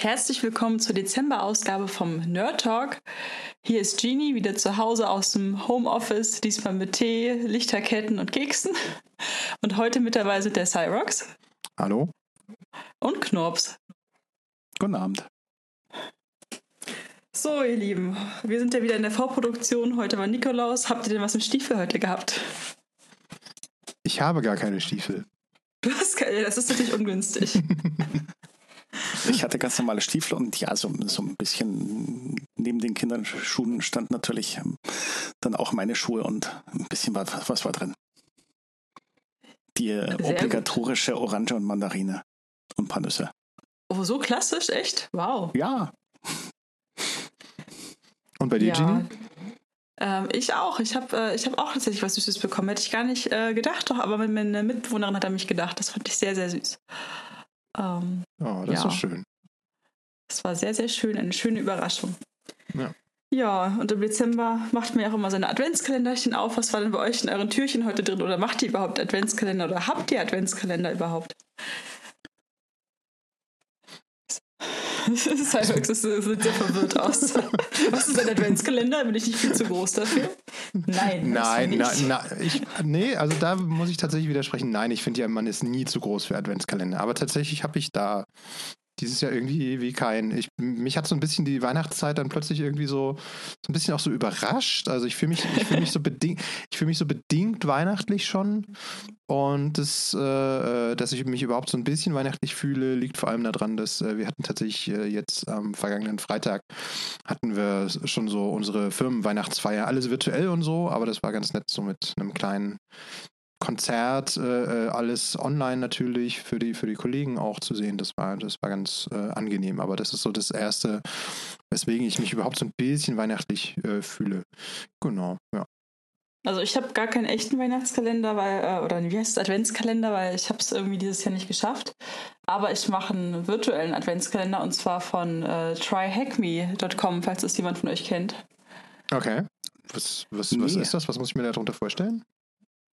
Herzlich willkommen zur Dezember-Ausgabe vom Nerd Talk. Hier ist Jeannie wieder zu Hause aus dem Homeoffice, diesmal mit Tee, Lichterketten und Keksen. Und heute mit dabei sind der Cyrox. Hallo. Und Knorps. Guten Abend. So, ihr Lieben, wir sind ja wieder in der Vorproduktion. Heute war Nikolaus. Habt ihr denn was im Stiefel heute gehabt? Ich habe gar keine Stiefel. Du hast keine, das ist natürlich ungünstig. Ich hatte ganz normale Stiefel und ja, so, so ein bisschen neben den Kinderschuhen stand natürlich ähm, dann auch meine Schuhe und ein bisschen was, was war drin. Die äh, obligatorische gut. Orange und Mandarine und ein paar Nüsse. Oh, so klassisch, echt? Wow. Ja. Und bei dir, ja. Genie? Ähm, ich auch. Ich habe äh, hab auch tatsächlich was Süßes bekommen. Hätte ich gar nicht äh, gedacht, doch, aber meine Mitbewohnerin hat an mich gedacht. Das fand ich sehr, sehr süß. Ähm, oh, das ja. ist schön. Es war sehr, sehr schön, eine schöne Überraschung. Ja. Ja, und im Dezember macht man ja auch immer seine Adventskalenderchen auf. Was war denn bei euch in euren Türchen heute drin? Oder macht ihr überhaupt Adventskalender oder habt ihr Adventskalender überhaupt? Cybex sieht sehr verwirrt aus. Was ist ein Adventskalender? Bin ich nicht viel zu groß dafür? Nein. Nein, na, ich, nee, also da muss ich tatsächlich widersprechen. Nein, ich finde ja, man ist nie zu groß für Adventskalender. Aber tatsächlich habe ich da dieses Jahr irgendwie wie kein. Ich, mich hat so ein bisschen die Weihnachtszeit dann plötzlich irgendwie so, so ein bisschen auch so überrascht. Also ich fühle mich, ich fühle mich so bedingt, ich fühle mich so bedingt weihnachtlich schon. Und das, äh, dass ich mich überhaupt so ein bisschen weihnachtlich fühle, liegt vor allem daran, dass äh, wir hatten tatsächlich äh, jetzt am vergangenen Freitag hatten wir schon so unsere Firmenweihnachtsfeier, alles virtuell und so, aber das war ganz nett, so mit einem kleinen Konzert, äh, äh, alles online natürlich für die, für die Kollegen auch zu sehen. Das war, das war ganz äh, angenehm. Aber das ist so das Erste, weswegen ich mich überhaupt so ein bisschen weihnachtlich äh, fühle. Genau, ja. Also ich habe gar keinen echten Weihnachtskalender, weil, äh, oder wie heißt es, Adventskalender, weil ich habe es irgendwie dieses Jahr nicht geschafft. Aber ich mache einen virtuellen Adventskalender und zwar von äh, tryhackme.com, falls das jemand von euch kennt. Okay. Was, was, was nee. ist das? Was muss ich mir darunter vorstellen?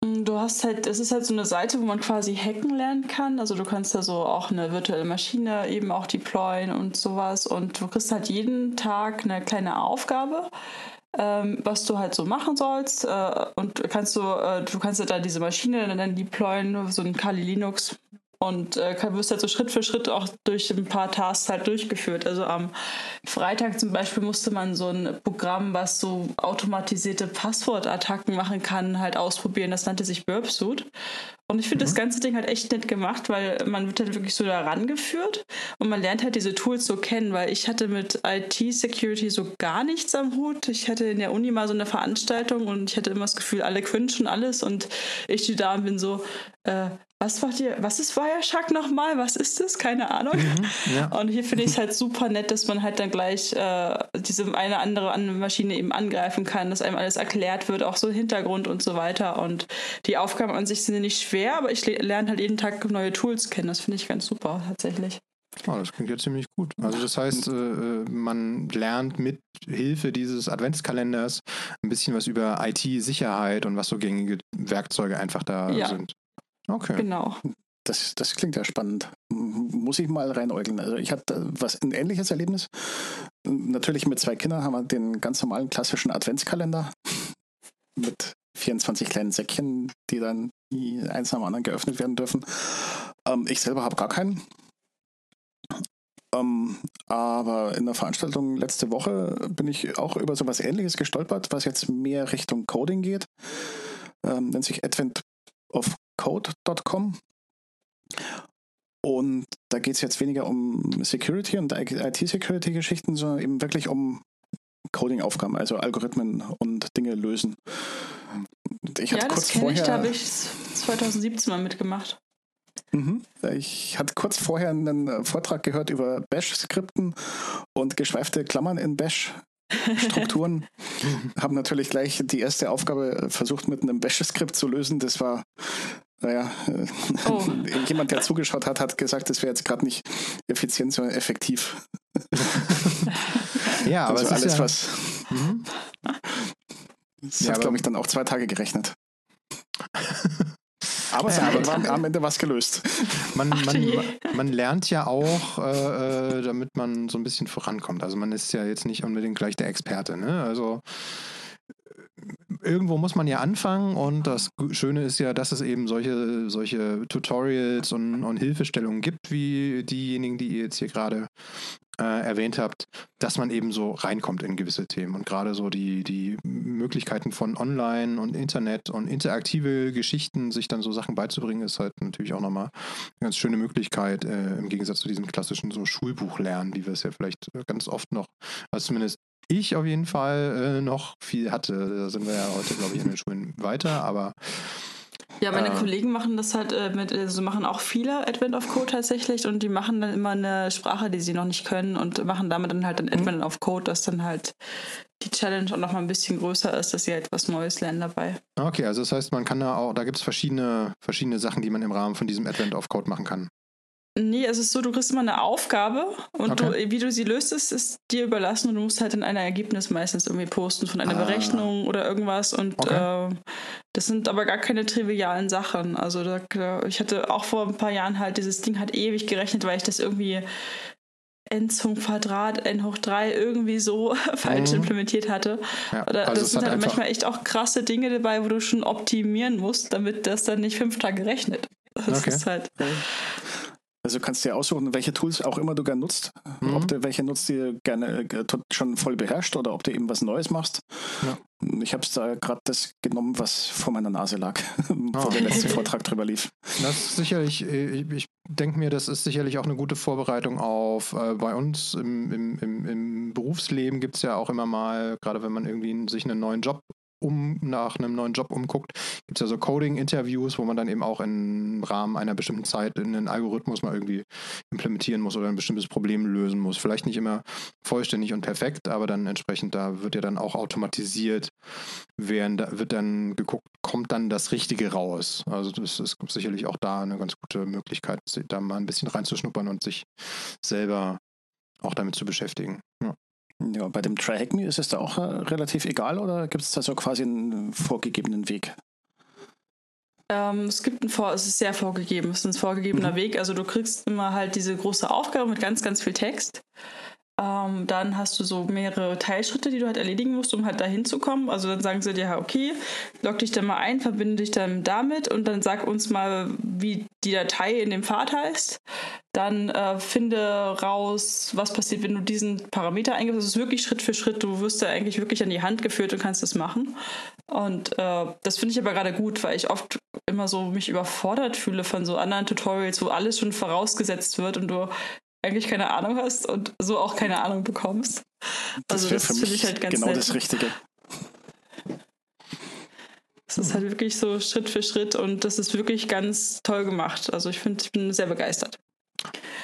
Mm, du hast halt, es ist halt so eine Seite, wo man quasi hacken lernen kann. Also du kannst da so auch eine virtuelle Maschine eben auch deployen und sowas. Und du kriegst halt jeden Tag eine kleine Aufgabe, ähm, was du halt so machen sollst. Äh, und kannst du, äh, du kannst halt da diese Maschine dann deployen, so ein Kali Linux und äh, wirst halt so Schritt für Schritt auch durch ein paar Tasks halt durchgeführt. Also am Freitag zum Beispiel musste man so ein Programm, was so automatisierte Passwortattacken machen kann, halt ausprobieren. Das nannte sich Burpsuit. Und ich finde mhm. das ganze Ding halt echt nett gemacht, weil man wird halt wirklich so da rangeführt und man lernt halt diese Tools so kennen, weil ich hatte mit IT-Security so gar nichts am Hut. Ich hatte in der Uni mal so eine Veranstaltung und ich hatte immer das Gefühl, alle können schon alles und ich die da bin so, äh, was macht ihr, was ist Wireshark nochmal? Was ist das? Keine Ahnung. Mhm, ja. Und hier finde ich es halt super nett, dass man halt dann gleich äh, diese eine andere Maschine eben angreifen kann, dass einem alles erklärt wird, auch so Hintergrund und so weiter. Und die Aufgaben an sich sind nicht schwer, aber ich lerne halt jeden Tag neue Tools kennen. Das finde ich ganz super tatsächlich. Oh, das klingt ja ziemlich gut. Also das heißt, äh, äh, man lernt mit Hilfe dieses Adventskalenders ein bisschen was über IT-Sicherheit und was so gängige Werkzeuge einfach da ja. sind. Okay. Genau. Das, das klingt ja spannend. Muss ich mal reinäugeln. Also ich hatte was ein ähnliches Erlebnis. Natürlich mit zwei Kindern haben wir den ganz normalen klassischen Adventskalender mit 24 kleinen Säckchen, die dann eins nach dem anderen geöffnet werden dürfen. Ähm, ich selber habe gar keinen. Ähm, aber in der Veranstaltung letzte Woche bin ich auch über so etwas ähnliches gestolpert, was jetzt mehr Richtung Coding geht. Ähm, nennt sich Advent of code.com. Und da geht es jetzt weniger um Security und IT-Security-Geschichten, sondern eben wirklich um Coding-Aufgaben, also Algorithmen und Dinge lösen. Ich ja, das kenne ich, da habe ich 2017 mal mitgemacht. Mhm. Ich hatte kurz vorher einen Vortrag gehört über Bash-Skripten und geschweifte Klammern in Bash. Strukturen. Haben natürlich gleich die erste Aufgabe versucht mit einem Bash-Skript zu lösen. Das war naja, oh. jemand, der zugeschaut hat, hat gesagt, das wäre jetzt gerade nicht effizient, sondern effektiv. ja, aber also alles, ja was. Mhm. Das ja, hat, glaube ich, dann auch zwei Tage gerechnet. Aber Ja, ja, war am Ende was gelöst. Man, man, man lernt ja auch, äh, äh, damit man so ein bisschen vorankommt. Also man ist ja jetzt nicht unbedingt gleich der Experte. Ne? Also irgendwo muss man ja anfangen und das Schöne ist ja, dass es eben solche, solche Tutorials und, und Hilfestellungen gibt, wie diejenigen, die ihr jetzt hier gerade äh, erwähnt habt, dass man eben so reinkommt in gewisse Themen. Und gerade so die, die Möglichkeiten von Online und Internet und interaktive Geschichten, sich dann so Sachen beizubringen, ist halt natürlich auch nochmal eine ganz schöne Möglichkeit, äh, im Gegensatz zu diesem klassischen so Schulbuchlernen, wie wir es ja vielleicht ganz oft noch, also zumindest ich auf jeden Fall äh, noch viel hatte. Da sind wir ja heute, glaube ich, in den Schulen weiter, aber Ja, meine Äh. Kollegen machen das halt äh, mit, also machen auch viele Advent of Code tatsächlich und die machen dann immer eine Sprache, die sie noch nicht können und machen damit dann halt ein Advent of Code, dass dann halt die Challenge auch noch mal ein bisschen größer ist, dass sie halt was Neues lernen dabei. okay, also das heißt, man kann da auch, da gibt es verschiedene, verschiedene Sachen, die man im Rahmen von diesem Advent of Code machen kann. Nee, es ist so, du kriegst immer eine Aufgabe und Okay. du, wie du sie löst, ist, ist dir überlassen und du musst halt in ein Ergebnis meistens irgendwie posten von einer Ah. Berechnung oder irgendwas und Okay. äh, das sind aber gar keine trivialen Sachen. Also da, ich hatte auch vor ein paar Jahren halt, dieses Ding hat ewig gerechnet, weil ich das irgendwie n zum Quadrat, n hoch 3 irgendwie so falsch Mhm. implementiert hatte. Ja, Oder also das es sind hat halt einfach, manchmal echt auch krasse Dinge dabei, wo du schon optimieren musst, damit das dann nicht fünf Tage rechnet. Das Okay. ist halt. Also kannst du dir aussuchen, welche Tools auch immer du gerne nutzt. Mhm. Ob du welche nutzt, die du gerne äh, schon voll beherrscht oder ob du eben was Neues machst. Ja. Ich habe da gerade das genommen, was vor meiner Nase lag, wo Ah. der letzte Vortrag drüber lief. Das ist sicherlich, äh, ich, ich denke mir, das ist sicherlich auch eine gute Vorbereitung auf, äh, bei uns im, im, im, im Berufsleben gibt es ja auch immer mal, gerade wenn man irgendwie sich einen neuen Job um nach einem neuen Job umguckt, gibt es ja so Coding-Interviews, wo man dann eben auch im Rahmen einer bestimmten Zeit einen Algorithmus mal irgendwie implementieren muss oder ein bestimmtes Problem lösen muss. Vielleicht nicht immer vollständig und perfekt, aber dann entsprechend, da wird ja dann auch automatisiert, werden, da wird dann geguckt, kommt dann das Richtige raus. Also das ist sicherlich auch da eine ganz gute Möglichkeit, da mal ein bisschen reinzuschnuppern und sich selber auch damit zu beschäftigen. Ja. Ja, bei dem Try Hack Me ist es da auch äh, relativ egal oder gibt es da so quasi einen vorgegebenen Weg? Ähm, es gibt ein Vor es ist sehr vorgegeben, es ist ein vorgegebener Mhm. Weg. Also du kriegst immer halt diese große Aufgabe mit ganz, ganz viel Text. Ähm, dann hast du so mehrere Teilschritte, die du halt erledigen musst, um halt dahin zu kommen. Also dann sagen sie dir, okay, log dich dann mal ein, verbinde dich dann damit und dann sag uns mal, wie die Datei in dem Pfad heißt. Dann äh, finde raus, was passiert, wenn du diesen Parameter eingibst. Das ist wirklich Schritt für Schritt. Du wirst da eigentlich wirklich an die Hand geführt und kannst das machen. Und äh, das finde ich aber gerade gut, weil ich oft immer so mich überfordert fühle von so anderen Tutorials, wo alles schon vorausgesetzt wird und du eigentlich keine Ahnung hast und so auch keine Ahnung bekommst. Also wär das finde ich halt ganz genau nett. das Richtige. Es ist halt wirklich so Schritt für Schritt und das ist wirklich ganz toll gemacht. Also ich finde, ich bin sehr begeistert.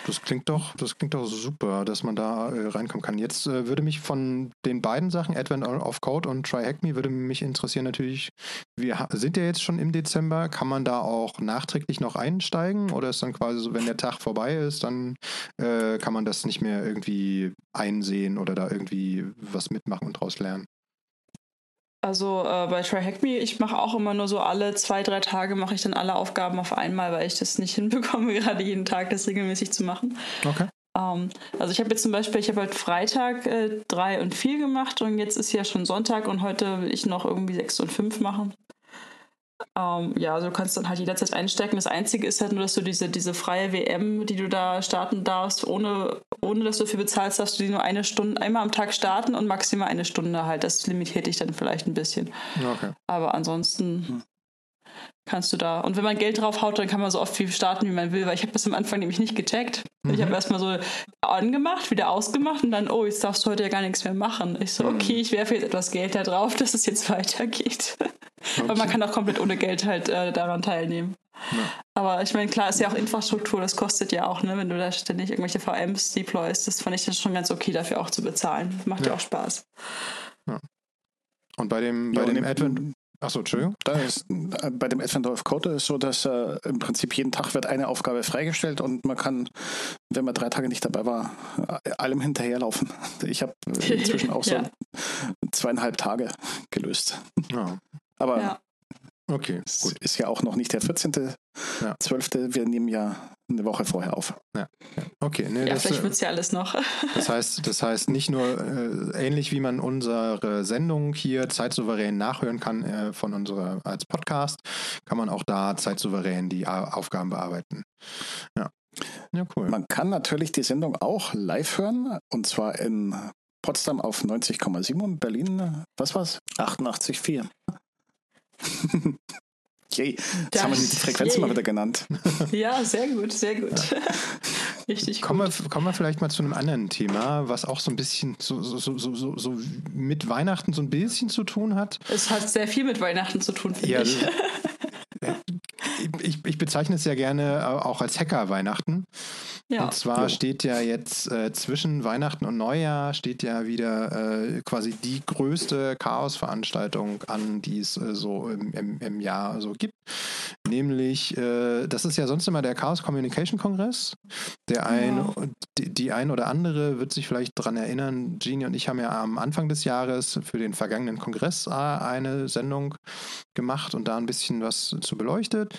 Das klingt doch, das klingt doch super, dass man da äh, reinkommen kann. Jetzt äh, würde mich von den beiden Sachen, Advent of Code und Try Hack Me, würde mich interessieren natürlich, wir sind ja jetzt schon im Dezember, kann man da auch nachträglich noch einsteigen oder ist dann quasi so, wenn der Tag vorbei ist, dann äh, kann man das nicht mehr irgendwie einsehen oder da irgendwie was mitmachen und draus lernen? Also äh, bei Try Hack Me, ich mache auch immer nur so alle zwei, drei Tage mache ich dann alle Aufgaben auf einmal, weil ich das nicht hinbekomme, gerade jeden Tag das regelmäßig zu machen. Okay. Ähm, also ich habe jetzt zum Beispiel, ich habe halt Freitag äh, drei und vier gemacht und jetzt ist ja schon Sonntag und heute will ich noch irgendwie sechs und fünf machen. Ähm, ja, also du kannst dann halt jederzeit einsteigen. Das Einzige ist halt nur, dass du diese, diese freie WM, die du da starten darfst, ohne, ohne dass du dafür bezahlst, darfst du die nur eine Stunde, einmal am Tag starten und maximal eine Stunde halt. Das limitiert dich dann vielleicht ein bisschen. Okay. Aber ansonsten kannst du da. Und wenn man Geld draufhaut, dann kann man so oft wie starten, wie man will, weil ich habe das am Anfang nämlich nicht gecheckt. Ich habe erstmal so angemacht, wieder ausgemacht und dann, oh, jetzt darfst du heute ja gar nichts mehr machen. Ich so, okay, ich werfe jetzt etwas Geld da drauf, dass es jetzt weitergeht. Aber man kann auch komplett ohne Geld halt äh, daran teilnehmen. Aber ich meine, klar, ist ja auch Infrastruktur, das kostet ja auch, ne, wenn du da ständig irgendwelche VMs deployst. Das fand ich dann schon ganz okay, dafür auch zu bezahlen. Macht ja, Ja. auch Spaß. Und bei dem, bei Ja, dem Advent, achso, Entschuldigung. Da ist, äh, bei dem Advent of Code ist so, dass äh, im Prinzip jeden Tag wird eine Aufgabe freigestellt und man kann, wenn man drei Tage nicht dabei war, äh, allem hinterherlaufen. Ich habe inzwischen auch so Ja. zweieinhalb Tage gelöst. Ja. Aber Ja. Okay, Es gut. ist ja auch noch nicht der 14.12. Ja. Wir nehmen ja eine Woche vorher auf. Okay, ne, Ja, das, vielleicht äh, wird es ja alles noch. das heißt, das heißt nicht nur äh, ähnlich wie man unsere Sendung hier zeitsouverän nachhören kann äh, von unserer als Podcast, kann man auch da zeitsouverän die A Aufgaben bearbeiten. Ja. Ja, cool. Man kann natürlich die Sendung auch live hören und zwar in Potsdam auf 90,7 und Berlin, was war's? 88,4. Yay, jetzt Das- haben wir die Frequenzen mal yay. wieder genannt. Ja, sehr gut, sehr gut. Richtig Kommen gut. wir, kommen wir vielleicht mal zu einem anderen Thema, was auch so ein bisschen so, so, so, so, so, mit Weihnachten so ein bisschen zu tun hat. Es hat sehr viel mit Weihnachten zu tun, finde Ja, ich. Ich, ich bezeichne es ja gerne äh, auch als Hacker-Weihnachten. Ja. Und zwar Jo. steht ja jetzt äh, zwischen Weihnachten und Neujahr steht ja wieder äh, quasi die größte Chaos-Veranstaltung an, die es äh, so im, im, im Jahr so gibt. Nämlich, äh, das ist ja sonst immer der Chaos Communication Kongress. Der ein, Ja. die, die ein oder andere wird sich vielleicht daran erinnern, Genie und ich haben ja am Anfang des Jahres für den vergangenen Kongress äh, eine Sendung gemacht und da ein bisschen was zu beleuchtet.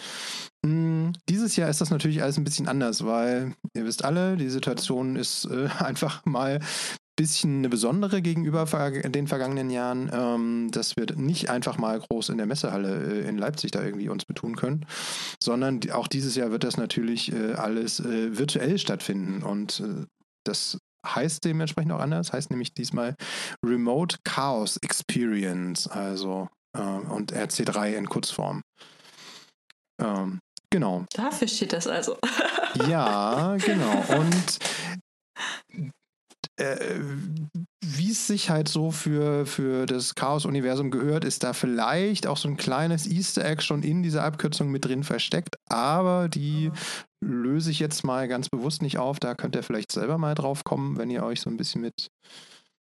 Mm, Dieses Jahr ist das natürlich alles ein bisschen anders, weil ihr wisst alle, die Situation ist äh, einfach mal ein bisschen eine besondere gegenüber den vergangenen Jahren, ähm, dass wir nicht einfach mal groß in der Messehalle äh, in Leipzig da irgendwie uns betun können, sondern auch dieses Jahr wird das natürlich äh, alles virtuell stattfinden und das heißt dementsprechend auch anders, heißt nämlich diesmal Remote Chaos Experience, also und RC3 in Kurzform. Ähm, genau. Dafür steht das also. Ja, genau. Und äh, wie es sich halt so für, für das Chaos-Universum gehört, ist da vielleicht auch so ein kleines Easter Egg schon in dieser Abkürzung mit drin versteckt, aber die löse ich jetzt mal ganz bewusst nicht auf. Da könnt ihr vielleicht selber mal drauf kommen, wenn ihr euch so ein bisschen mit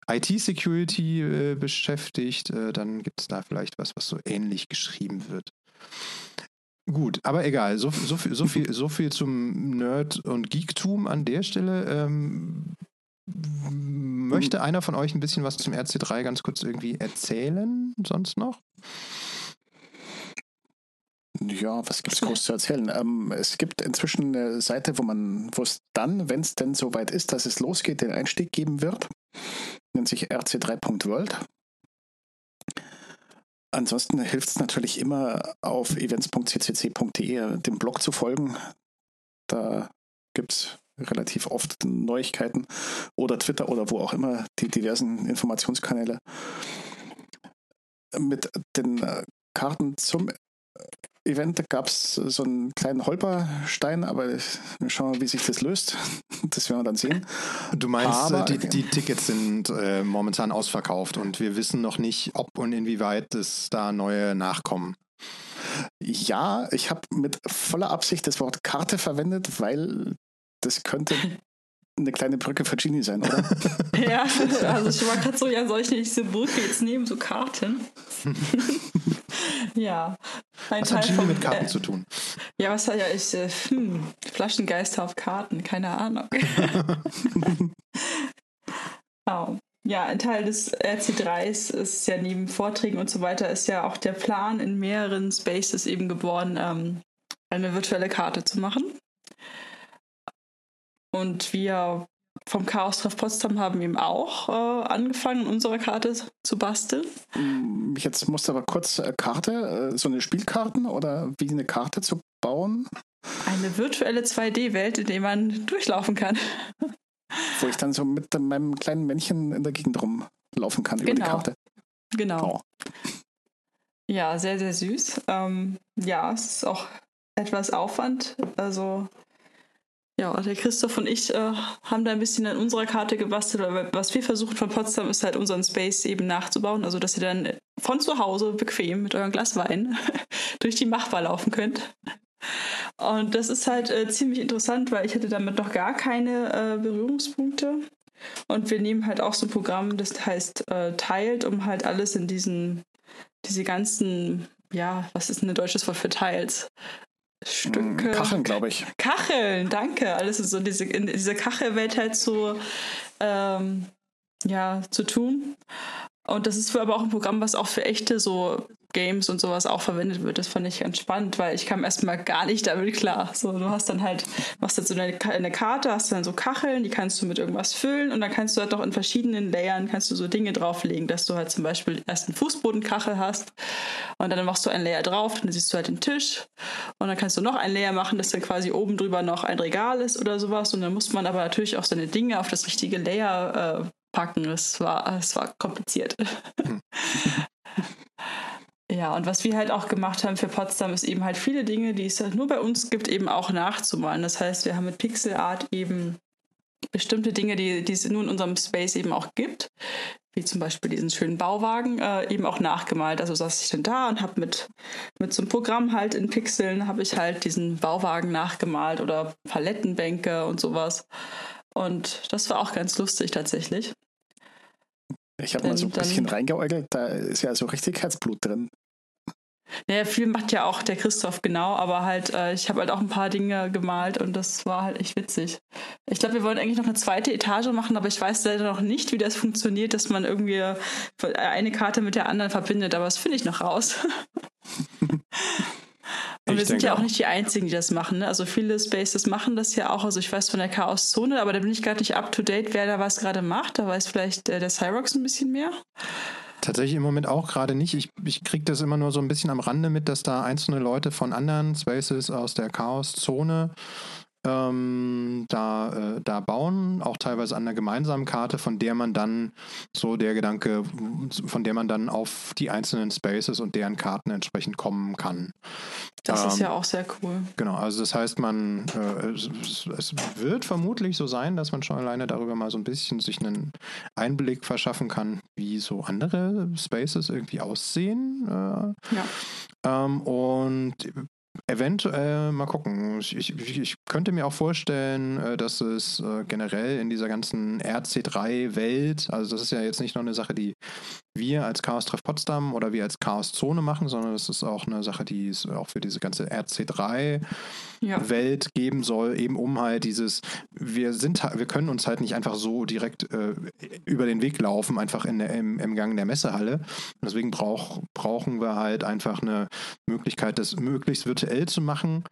IT-Security äh, beschäftigt. Äh, dann gibt es da vielleicht was, was so ähnlich geschrieben wird. Gut, aber egal. So, so, viel, so, viel, so viel zum Nerd- und Geektum an der Stelle. Ähm, möchte einer von euch ein bisschen was zum RC3 ganz kurz irgendwie erzählen? Sonst noch? Ja, was gibt's groß zu erzählen? Ähm, es gibt inzwischen eine Seite, wo man, wo es dann, wenn es denn soweit ist, dass es losgeht, den Einstieg geben wird. Nennt sich rc3.world. Ansonsten hilft es natürlich immer auf events.ccc.de dem Blog zu folgen. Da gibt es relativ oft Neuigkeiten oder Twitter oder wo auch immer die diversen Informationskanäle. Mit den äh, Karten zum Event gab es so einen kleinen Holperstein, aber wir schauen mal, wie sich das löst. Das werden wir dann sehen. Du meinst, Aber- äh, die, die Tickets sind äh, momentan ausverkauft und wir wissen noch nicht, ob und inwieweit es da neue nachkommen. Ja, ich habe mit voller Absicht das Wort Karte verwendet, weil das könnte eine kleine Brücke für Genie sein, oder? Ja, also ich war gerade so, ja, soll ich nicht diese Brücke jetzt nehmen, so Karten? ja. Ein Was hat Teil Genie vom, mit Karten äh, zu tun? Ja, was hat ja ich, äh, hm, Flaschengeister auf Karten, keine Ahnung. oh. Ja, ein Teil des RC3s ist ja neben Vorträgen und so weiter, ist ja auch der Plan in mehreren Spaces eben geboren, ähm, eine virtuelle Karte zu machen. Und wir vom Chaos Treff Potsdam haben eben auch äh, angefangen, unsere Karte zu basteln. Mm, Jetzt musst du aber kurz äh, Karte, äh, so eine Spielkarten oder wie eine Karte zu bauen, Eine virtuelle 2D-Welt, in der man durchlaufen kann. wo ich dann so mit meinem kleinen Männchen in der Gegend rumlaufen kann über die Genau. Karte. Genau. Oh. Ja, sehr, sehr süß. Ähm, ja, es ist auch etwas Aufwand. Also, ja, der Christoph und ich äh, haben da ein bisschen an unserer Karte gebastelt. Aber was wir versuchen von Potsdam ist halt unseren Space eben nachzubauen. Also, dass ihr dann von zu Hause bequem mit eurem Glas Wein durch die Machbar laufen könnt. Und das ist halt äh, ziemlich interessant, weil ich hatte damit noch gar keine äh, Berührungspunkte. Und wir nehmen halt auch so ein Programm, das heißt äh, Tiled, um halt alles in diesen, diese ganzen, ja, was ist denn ein deutsches Wort für Tiles? Stücke. Mm, Kacheln, glaube ich. Kacheln, danke. Alles ist so diese, in diese Kachelwelt halt zu, ähm, ja, zu tun. Und das ist aber auch ein Programm, was auch für echte so Games und sowas auch verwendet wird. Das fand ich ganz spannend, weil ich kam erstmal gar nicht damit klar. So, du hast dann halt, machst jetzt so eine, eine Karte, hast dann so Kacheln, die kannst du mit irgendwas füllen und dann kannst du halt auch in verschiedenen Layern kannst du so Dinge drauflegen, dass du halt zum Beispiel erst einen Fußbodenkachel hast und dann machst du ein Layer drauf, dann siehst du halt den Tisch und dann kannst du noch ein Layer machen, dass dann quasi oben drüber noch ein Regal ist oder sowas und dann muss man aber natürlich auch seine Dinge auf das richtige Layer äh, packen. Es war, es war kompliziert. Hm. Ja, und was wir halt auch gemacht haben für Potsdam, ist eben halt viele Dinge, die es halt nur bei uns gibt, eben auch nachzumalen. Das heißt, wir haben mit Pixel Art eben bestimmte Dinge, die, die es nur in unserem Space eben auch gibt, wie zum Beispiel diesen schönen Bauwagen, äh, eben auch nachgemalt. Also saß ich dann da und habe mit, mit so einem Programm halt in Pixeln, habe ich halt diesen Bauwagen nachgemalt oder Palettenbänke und sowas. Und das war auch ganz lustig tatsächlich. Ich habe mal so ein bisschen reingeäugelt, da ist ja so richtig Herzblut drin. Naja, viel macht ja auch der Christoph genau, aber halt, äh, ich habe halt auch ein paar Dinge gemalt und das war halt echt witzig. Ich glaube, wir wollen eigentlich noch eine zweite Etage machen, aber ich weiß leider noch nicht, wie das funktioniert, dass man irgendwie eine Karte mit der anderen verbindet, aber das finde ich noch raus. Und wir sind ja auch, auch nicht die Einzigen, die das machen. Ne? Also viele Spaces machen das ja auch. Also ich weiß von der Chaos-Zone, aber da bin ich gerade nicht up to date, wer da was gerade macht. Da weiß vielleicht äh, der Cyrox ein bisschen mehr. Tatsächlich im Moment auch gerade nicht. Ich, ich kriege das immer nur so ein bisschen am Rande mit, dass da einzelne Leute von anderen Spaces aus der Chaos-Zone ähm, da, äh, da bauen, auch teilweise an einer gemeinsamen Karte, von der man dann so der Gedanke, von der man dann auf die einzelnen Spaces und deren Karten entsprechend kommen kann. Das ähm, ist ja auch sehr cool. Genau, also das heißt, man äh, es, es, wird vermutlich so sein, dass man schon alleine darüber mal so ein bisschen sich einen Einblick verschaffen kann, wie so andere Spaces irgendwie aussehen. Äh, ja. Ähm, und Eventuell mal gucken. Ich, ich, ich, könnte mir auch vorstellen, äh, dass es äh, generell in dieser ganzen RC3-Welt, also das ist ja jetzt nicht nur eine Sache, die wir als Chaos Treff Potsdam oder wir als Chaos Zone machen, sondern es ist auch eine Sache, die es auch für diese ganze RC3 ja. Geben soll, eben um halt dieses, wir sind, wir können uns halt nicht einfach so direkt äh, über den Weg laufen, einfach in der, im, im Gang der Messehalle. Und deswegen brauch, brauchen wir halt einfach eine Möglichkeit, das möglichst virtuell zu machen.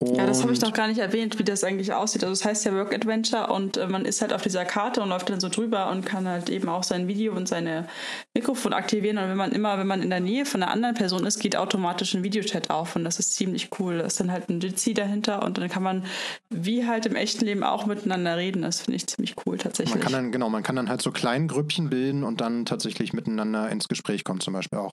Und ja, das habe ich doch gar nicht erwähnt, wie das eigentlich aussieht. Also es das heißt ja Work Adventure und äh, man ist halt auf dieser Karte und läuft dann so drüber und kann halt eben auch sein Video und seine Mikrofon aktivieren. Und wenn man immer, wenn man in der Nähe von einer anderen Person ist, geht automatisch ein Videochat auf und das ist ziemlich cool. Da ist dann halt ein Jitsi dahinter und dann kann man wie halt im echten Leben auch miteinander reden. Das finde ich ziemlich cool tatsächlich. Man kann dann, genau, man kann dann halt so kleine Grüppchen bilden und dann tatsächlich miteinander ins Gespräch kommen zum Beispiel auch.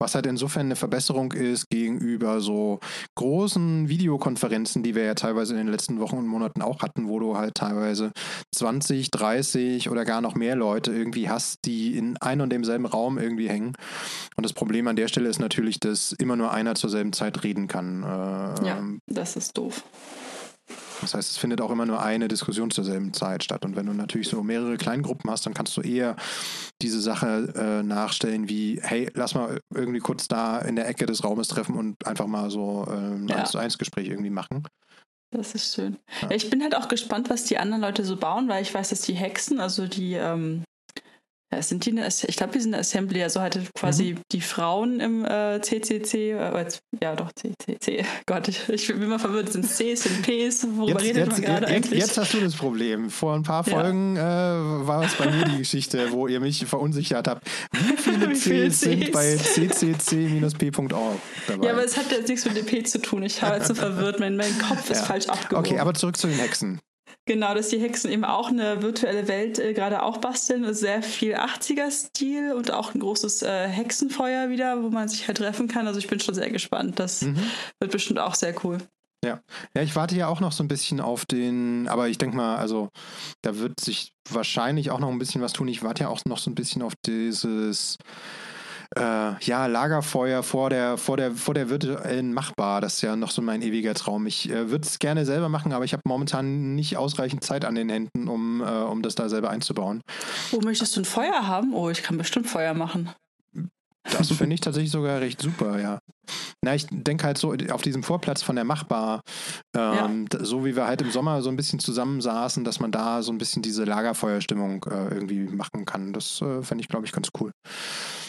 Was halt insofern eine Verbesserung ist gegenüber so großen Videokonferenzen, die wir ja teilweise in den letzten Wochen und Monaten auch hatten, wo du halt teilweise 20, 30 oder gar noch mehr Leute irgendwie hast, die in einem und demselben Raum irgendwie hängen. Und das Problem an der Stelle ist natürlich, dass immer nur einer zur selben Zeit reden kann. Ja, das ist doof. Das heißt, es findet auch immer nur eine Diskussion zur selben Zeit statt. Und wenn du natürlich so mehrere Kleingruppen hast, dann kannst du eher diese Sache äh, nachstellen wie, hey, lass mal irgendwie kurz da in der Ecke des Raumes treffen und einfach mal so äh, ein ja. 1 zu 1 Gespräch irgendwie machen. Das ist schön. Ja. Ich bin halt auch gespannt, was die anderen Leute so bauen, weil ich weiß, dass die Hexen, also die ähm, ja, sind die eine, ich glaube, die sind eine Assembly, also halt quasi mhm. die Frauen im äh, CCC, äh, ja doch, CCC, Gott, ich, ich bin immer verwirrt, sind Cs, sind Ps, worüber jetzt, redet jetzt, man gerade jetzt, eigentlich? Jetzt hast du das Problem. Vor ein paar Folgen ja. äh, war es bei mir die Geschichte, wo ihr mich verunsichert habt. Wie viele Wie viele Cs sind bei ccc-p.org dabei? Ja, aber es hat jetzt nichts mit dem P zu tun. Ich habe jetzt so verwirrt, mein, mein Kopf ist ja. falsch abgewogen. Okay, aber zurück zu den Hexen. Genau, dass die Hexen eben auch eine virtuelle Welt äh, gerade auch basteln. Sehr viel 80er-Stil und auch ein großes äh, Hexenfeuer wieder, wo man sich halt treffen kann. Also ich bin schon sehr gespannt. Das mhm. wird bestimmt auch sehr cool. Ja. ja, ich warte ja auch noch so ein bisschen auf den, aber ich denke mal, also da wird sich wahrscheinlich auch noch ein bisschen was tun. Ich warte ja auch noch so ein bisschen auf dieses äh, ja, Lagerfeuer vor der, vor, der, vor der virtuellen Machbar. Das ist ja noch so mein ewiger Traum. Ich äh, würde es gerne selber machen, aber ich habe momentan nicht ausreichend Zeit an den Händen, um, äh, um das da selber einzubauen. Wo möchtest du ein Feuer haben? Oh, ich kann bestimmt Feuer machen. Das finde ich tatsächlich sogar recht super, ja. Na, ich denke halt so auf diesem Vorplatz von der Machbar, ähm, ja. so wie wir halt im Sommer so ein bisschen zusammensaßen, dass man da so ein bisschen diese Lagerfeuerstimmung äh, irgendwie machen kann. Das äh, fände ich, glaube ich, ganz cool.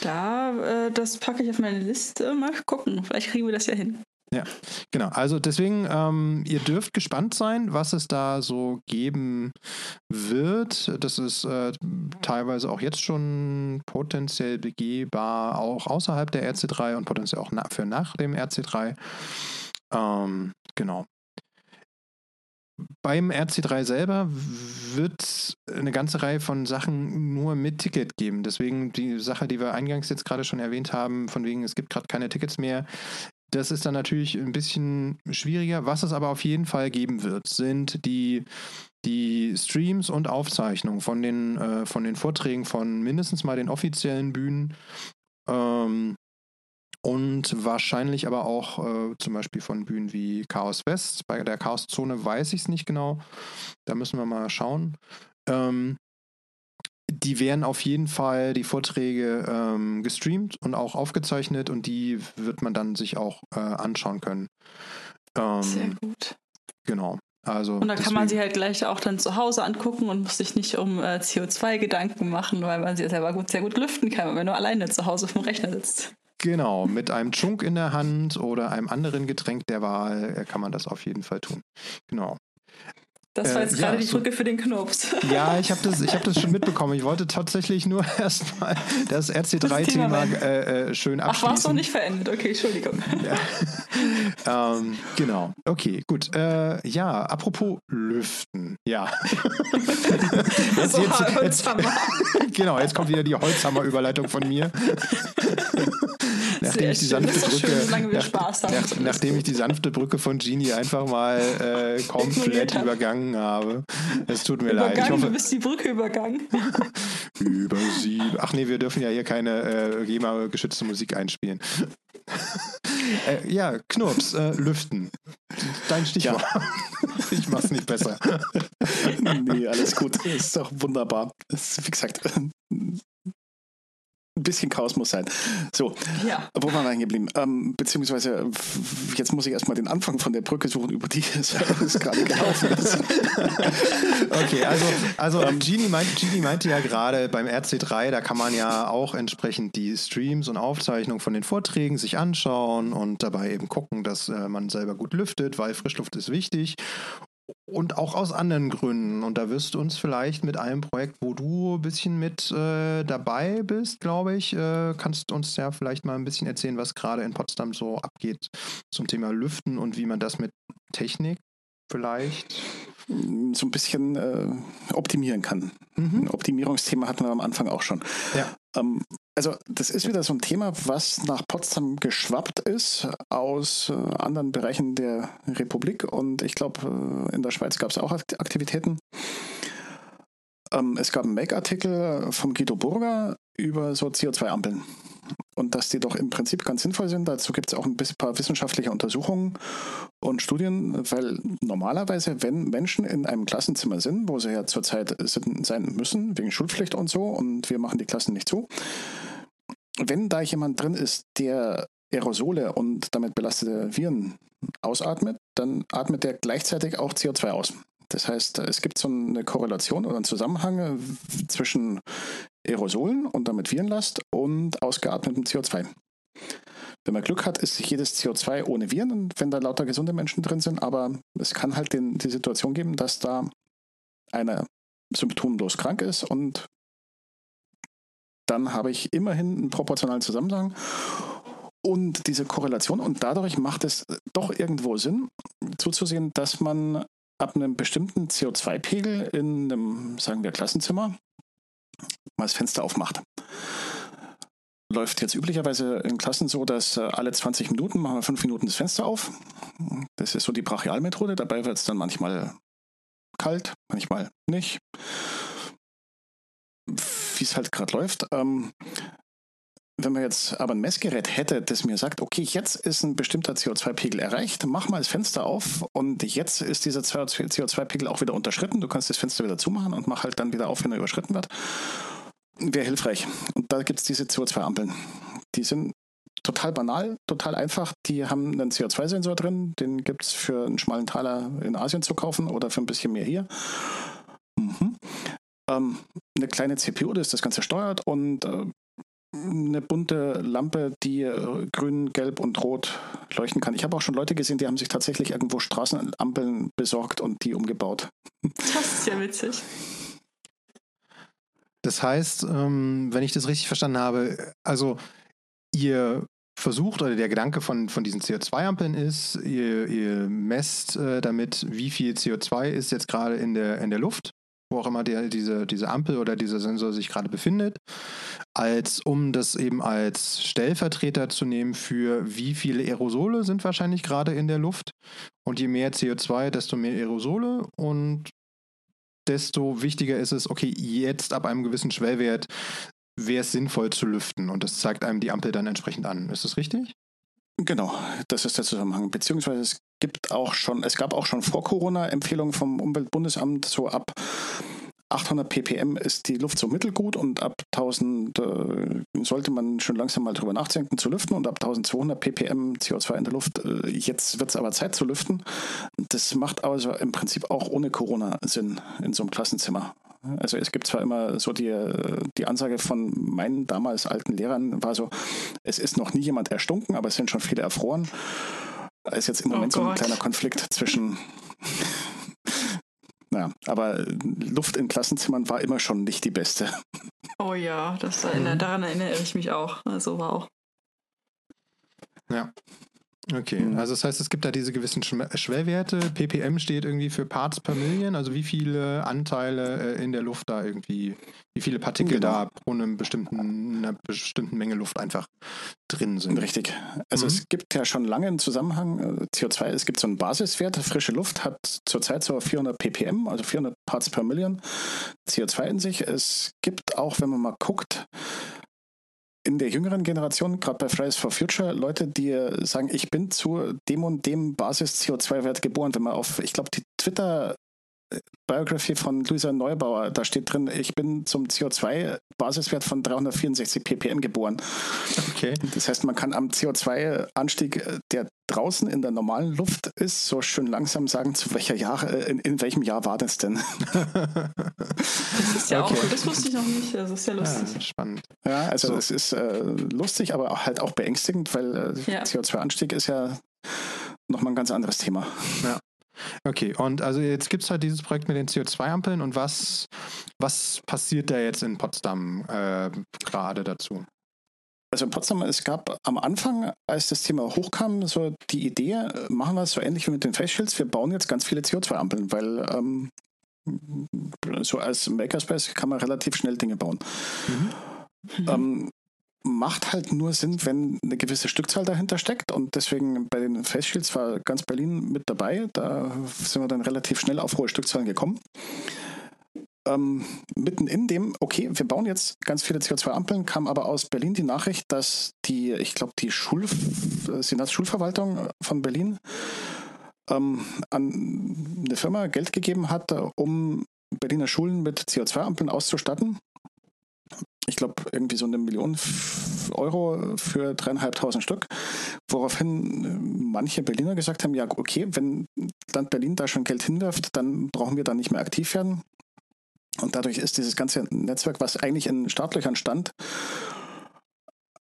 Da, äh, das packe ich auf meine Liste. Mal gucken. Vielleicht kriegen wir das ja hin. Ja, genau. Also deswegen, ähm, ihr dürft gespannt sein, was es da so geben wird. Das ist äh, teilweise auch jetzt schon potenziell begehbar, auch außerhalb der RC3 und potenziell auch na für nach dem RC3. Ähm, genau. Beim RC3 selber wird es eine ganze Reihe von Sachen nur mit Ticket geben. Deswegen die Sache, die wir eingangs jetzt gerade schon erwähnt haben, von wegen, es gibt gerade keine Tickets mehr, das ist dann natürlich ein bisschen schwieriger. Was es aber auf jeden Fall geben wird, sind die, die Streams und Aufzeichnungen von den, äh, von den Vorträgen von mindestens mal den offiziellen Bühnen. Ähm, und wahrscheinlich aber auch äh, zum Beispiel von Bühnen wie Chaos West. Bei der Chaos Zone weiß ich es nicht genau. Da müssen wir mal schauen. Ähm, die werden auf jeden Fall die Vorträge ähm, gestreamt und auch aufgezeichnet und die wird man dann sich auch äh, anschauen können. Ähm, Sehr gut. Genau. Also und dann deswegen. kann man sie halt gleich auch dann zu Hause angucken und muss sich nicht um äh, CO2 Gedanken machen, weil man sie selber gut, sehr gut lüften kann, wenn man nur alleine zu Hause vom Rechner sitzt. Genau, mit einem Chunk in der Hand oder einem anderen Getränk der Wahl äh, kann man das auf jeden Fall tun. Genau. Das war jetzt äh, gerade ja, die Brücke für den Knops. Ja, ich habe das, hab das schon mitbekommen. Ich wollte tatsächlich nur erstmal das RC3-Thema äh, äh, schön abschließen. Ach, war es noch nicht verendet? Okay, Entschuldigung. Ja. ähm, genau. Okay, gut. Äh, ja, apropos Lüften. Ja. jetzt, so, jetzt, jetzt, genau, jetzt kommt wieder die Holzhammer-Überleitung von mir nachdem ich die sanfte Brücke, schön, nach, nach, nachdem ich die sanfte Brücke von Genie einfach mal äh, komplett übergangen habe. Es tut mir übergangen, leid. Ich hoffe, du bist die Brücke übergangen. über sie. Ach nee, wir dürfen ja hier keine äh, GEMA-geschützte Musik einspielen. äh, ja, Knurps, äh, lüften. Dein Stichwort. Ja. ich mach's nicht besser. nee, alles gut. Ist doch wunderbar. Das ist, wie gesagt, ein bisschen Chaos muss sein. So, ja. wo waren wir geblieben? Ähm, beziehungsweise, jetzt muss ich erstmal den Anfang von der Brücke suchen, über die es, gerade gelaufen ist. okay, also, also ähm, Genie, meint, Genie meinte ja gerade beim RC3, da kann man ja auch entsprechend die Streams und Aufzeichnungen von den Vorträgen sich anschauen und dabei eben gucken, dass äh, man selber gut lüftet, weil Frischluft ist wichtig und auch aus anderen Gründen. Und da wirst du uns vielleicht mit einem Projekt, wo du ein bisschen mit äh, dabei bist, glaube ich, äh, kannst uns ja vielleicht mal ein bisschen erzählen, was gerade in Potsdam so abgeht zum Thema Lüften und wie man das mit Technik vielleicht so ein bisschen äh, optimieren kann. Mhm. Ein Optimierungsthema hatten wir am Anfang auch schon. Ja. Ähm, also das ist wieder so ein Thema, was nach Potsdam geschwappt ist aus äh, anderen Bereichen der Republik und ich glaube, äh, in der Schweiz gab es auch Aktivitäten. Ähm, es gab einen Make-Artikel von Guido Burger über so CO2-Ampeln und dass die doch im Prinzip ganz sinnvoll sind. Dazu gibt es auch ein paar wissenschaftliche Untersuchungen und Studien, weil normalerweise, wenn Menschen in einem Klassenzimmer sind, wo sie ja zurzeit sein müssen, wegen Schulpflicht und so, und wir machen die Klassen nicht zu, wenn da jemand drin ist, der Aerosole und damit belastete Viren ausatmet, dann atmet der gleichzeitig auch CO2 aus. Das heißt, es gibt so eine Korrelation oder einen Zusammenhang zwischen Aerosolen und damit Virenlast und ausgeatmetem CO2. Wenn man Glück hat, ist jedes CO2 ohne Viren, wenn da lauter gesunde Menschen drin sind, aber es kann halt den, die Situation geben, dass da einer symptomlos krank ist und dann habe ich immerhin einen proportionalen Zusammenhang und diese Korrelation und dadurch macht es doch irgendwo Sinn zuzusehen, dass man ab einem bestimmten CO2-Pegel in einem, sagen wir, Klassenzimmer mal das Fenster aufmacht. Läuft jetzt üblicherweise in Klassen so, dass äh, alle 20 Minuten machen wir 5 Minuten das Fenster auf. Das ist so die Brachialmethode. Dabei wird es dann manchmal kalt, manchmal nicht. Wie es halt gerade läuft. Ähm, wenn man jetzt aber ein Messgerät hätte, das mir sagt, okay, jetzt ist ein bestimmter CO2-Pegel erreicht, mach mal das Fenster auf und jetzt ist dieser CO2-Pegel auch wieder unterschritten. Du kannst das Fenster wieder zumachen und mach halt dann wieder auf, wenn er überschritten wird. Wäre hilfreich. Und da gibt es diese CO2-Ampeln. die sind total banal, total einfach. Die haben einen CO2-Sensor drin, den gibt es für einen schmalen Taler in Asien zu kaufen oder für ein bisschen mehr hier. Mhm. Ähm, eine kleine CPU, das das Ganze steuert und äh, eine bunte Lampe, die äh, grün, gelb und rot leuchten kann. Ich habe auch schon Leute gesehen, die haben sich tatsächlich irgendwo Straßenampeln besorgt und die umgebaut. Das ist ja witzig. Das heißt, ähm, wenn ich das richtig verstanden habe, also ihr versucht oder der Gedanke von, von diesen CO2-Ampeln ist, ihr, ihr messt äh, damit, wie viel CO2 ist jetzt gerade in der, in der Luft wo auch immer der, diese, diese Ampel oder dieser Sensor sich gerade befindet, als um das eben als Stellvertreter zu nehmen für wie viele Aerosole sind wahrscheinlich gerade in der Luft. Und je mehr CO2, desto mehr Aerosole und desto wichtiger ist es, okay, jetzt ab einem gewissen Schwellwert wäre es sinnvoll zu lüften und das zeigt einem die Ampel dann entsprechend an. Ist das richtig? Genau, das ist der Zusammenhang. Beziehungsweise es gibt auch schon, es gab auch schon vor Corona Empfehlungen vom Umweltbundesamt, so ab 800 ppm ist die Luft so mittelgut und ab 1000 äh, sollte man schon langsam mal drüber nachdenken zu lüften und ab 1200 ppm CO2 in der Luft. Äh, jetzt wird es aber Zeit zu lüften. Das macht also im Prinzip auch ohne Corona Sinn in so einem Klassenzimmer. Also es gibt zwar immer so die, die Ansage von meinen damals alten Lehrern war so, es ist noch nie jemand erstunken, aber es sind schon viele erfroren. Es ist jetzt im oh Moment oh so ein kleiner Konflikt zwischen naja, aber Luft in Klassenzimmern war immer schon nicht die beste. Oh ja, das erinnert, mhm. daran erinnere ich mich auch. Also war auch. Ja. Okay, mhm. also das heißt, es gibt da diese gewissen Schwellwerte. ppm steht irgendwie für Parts per Million, also wie viele Anteile äh, in der Luft da irgendwie, wie viele Partikel genau. da pro einem bestimmten, einer bestimmten Menge Luft einfach drin sind. Richtig. Also mhm. es gibt ja schon lange einen Zusammenhang, äh, CO2, es gibt so einen Basiswert, frische Luft hat zurzeit so 400 ppm, also 400 Parts per Million CO2 in sich. Es gibt auch, wenn man mal guckt, in der jüngeren Generation, gerade bei Fridays for Future, Leute, die sagen, ich bin zu dem und dem Basis-CO2-Wert geboren. Wenn man auf, ich glaube, die Twitter Biography von Luisa Neubauer, da steht drin, ich bin zum CO2-Basiswert von 364 ppm geboren. Okay. Das heißt, man kann am CO2-Anstieg, der draußen in der normalen Luft ist, so schön langsam sagen, zu welcher Jahr, äh, in, in welchem Jahr war das denn? das ist ja okay. auch, das wusste ich noch nicht, das ist ja lustig. Ja, spannend. Ja, also so. es ist äh, lustig, aber halt auch beängstigend, weil äh, ja. CO2-Anstieg ist ja nochmal ein ganz anderes Thema. Ja. Okay, und also jetzt gibt es halt dieses Projekt mit den CO2-Ampeln und was, was passiert da jetzt in Potsdam äh, gerade dazu? Also in Potsdam, es gab am Anfang, als das Thema hochkam, so die Idee, machen wir es so ähnlich wie mit den Face wir bauen jetzt ganz viele CO2-Ampeln, weil ähm, so als Makerspace kann man relativ schnell Dinge bauen. Mhm. Ähm, macht halt nur Sinn, wenn eine gewisse Stückzahl dahinter steckt. Und deswegen bei den Face Shields war ganz Berlin mit dabei. Da sind wir dann relativ schnell auf hohe Stückzahlen gekommen. Ähm, mitten in dem, okay, wir bauen jetzt ganz viele CO2-Ampeln, kam aber aus Berlin die Nachricht, dass die, ich glaube, die Schul Senatsschulverwaltung von Berlin ähm, an eine Firma Geld gegeben hat, um Berliner Schulen mit CO2-Ampeln auszustatten ich glaube, irgendwie so eine Million Euro für dreieinhalbtausend Stück, woraufhin äh, manche Berliner gesagt haben, ja, okay, wenn Land Berlin da schon Geld hinwirft, dann brauchen wir da nicht mehr aktiv werden. Und dadurch ist dieses ganze Netzwerk, was eigentlich in Startlöchern stand,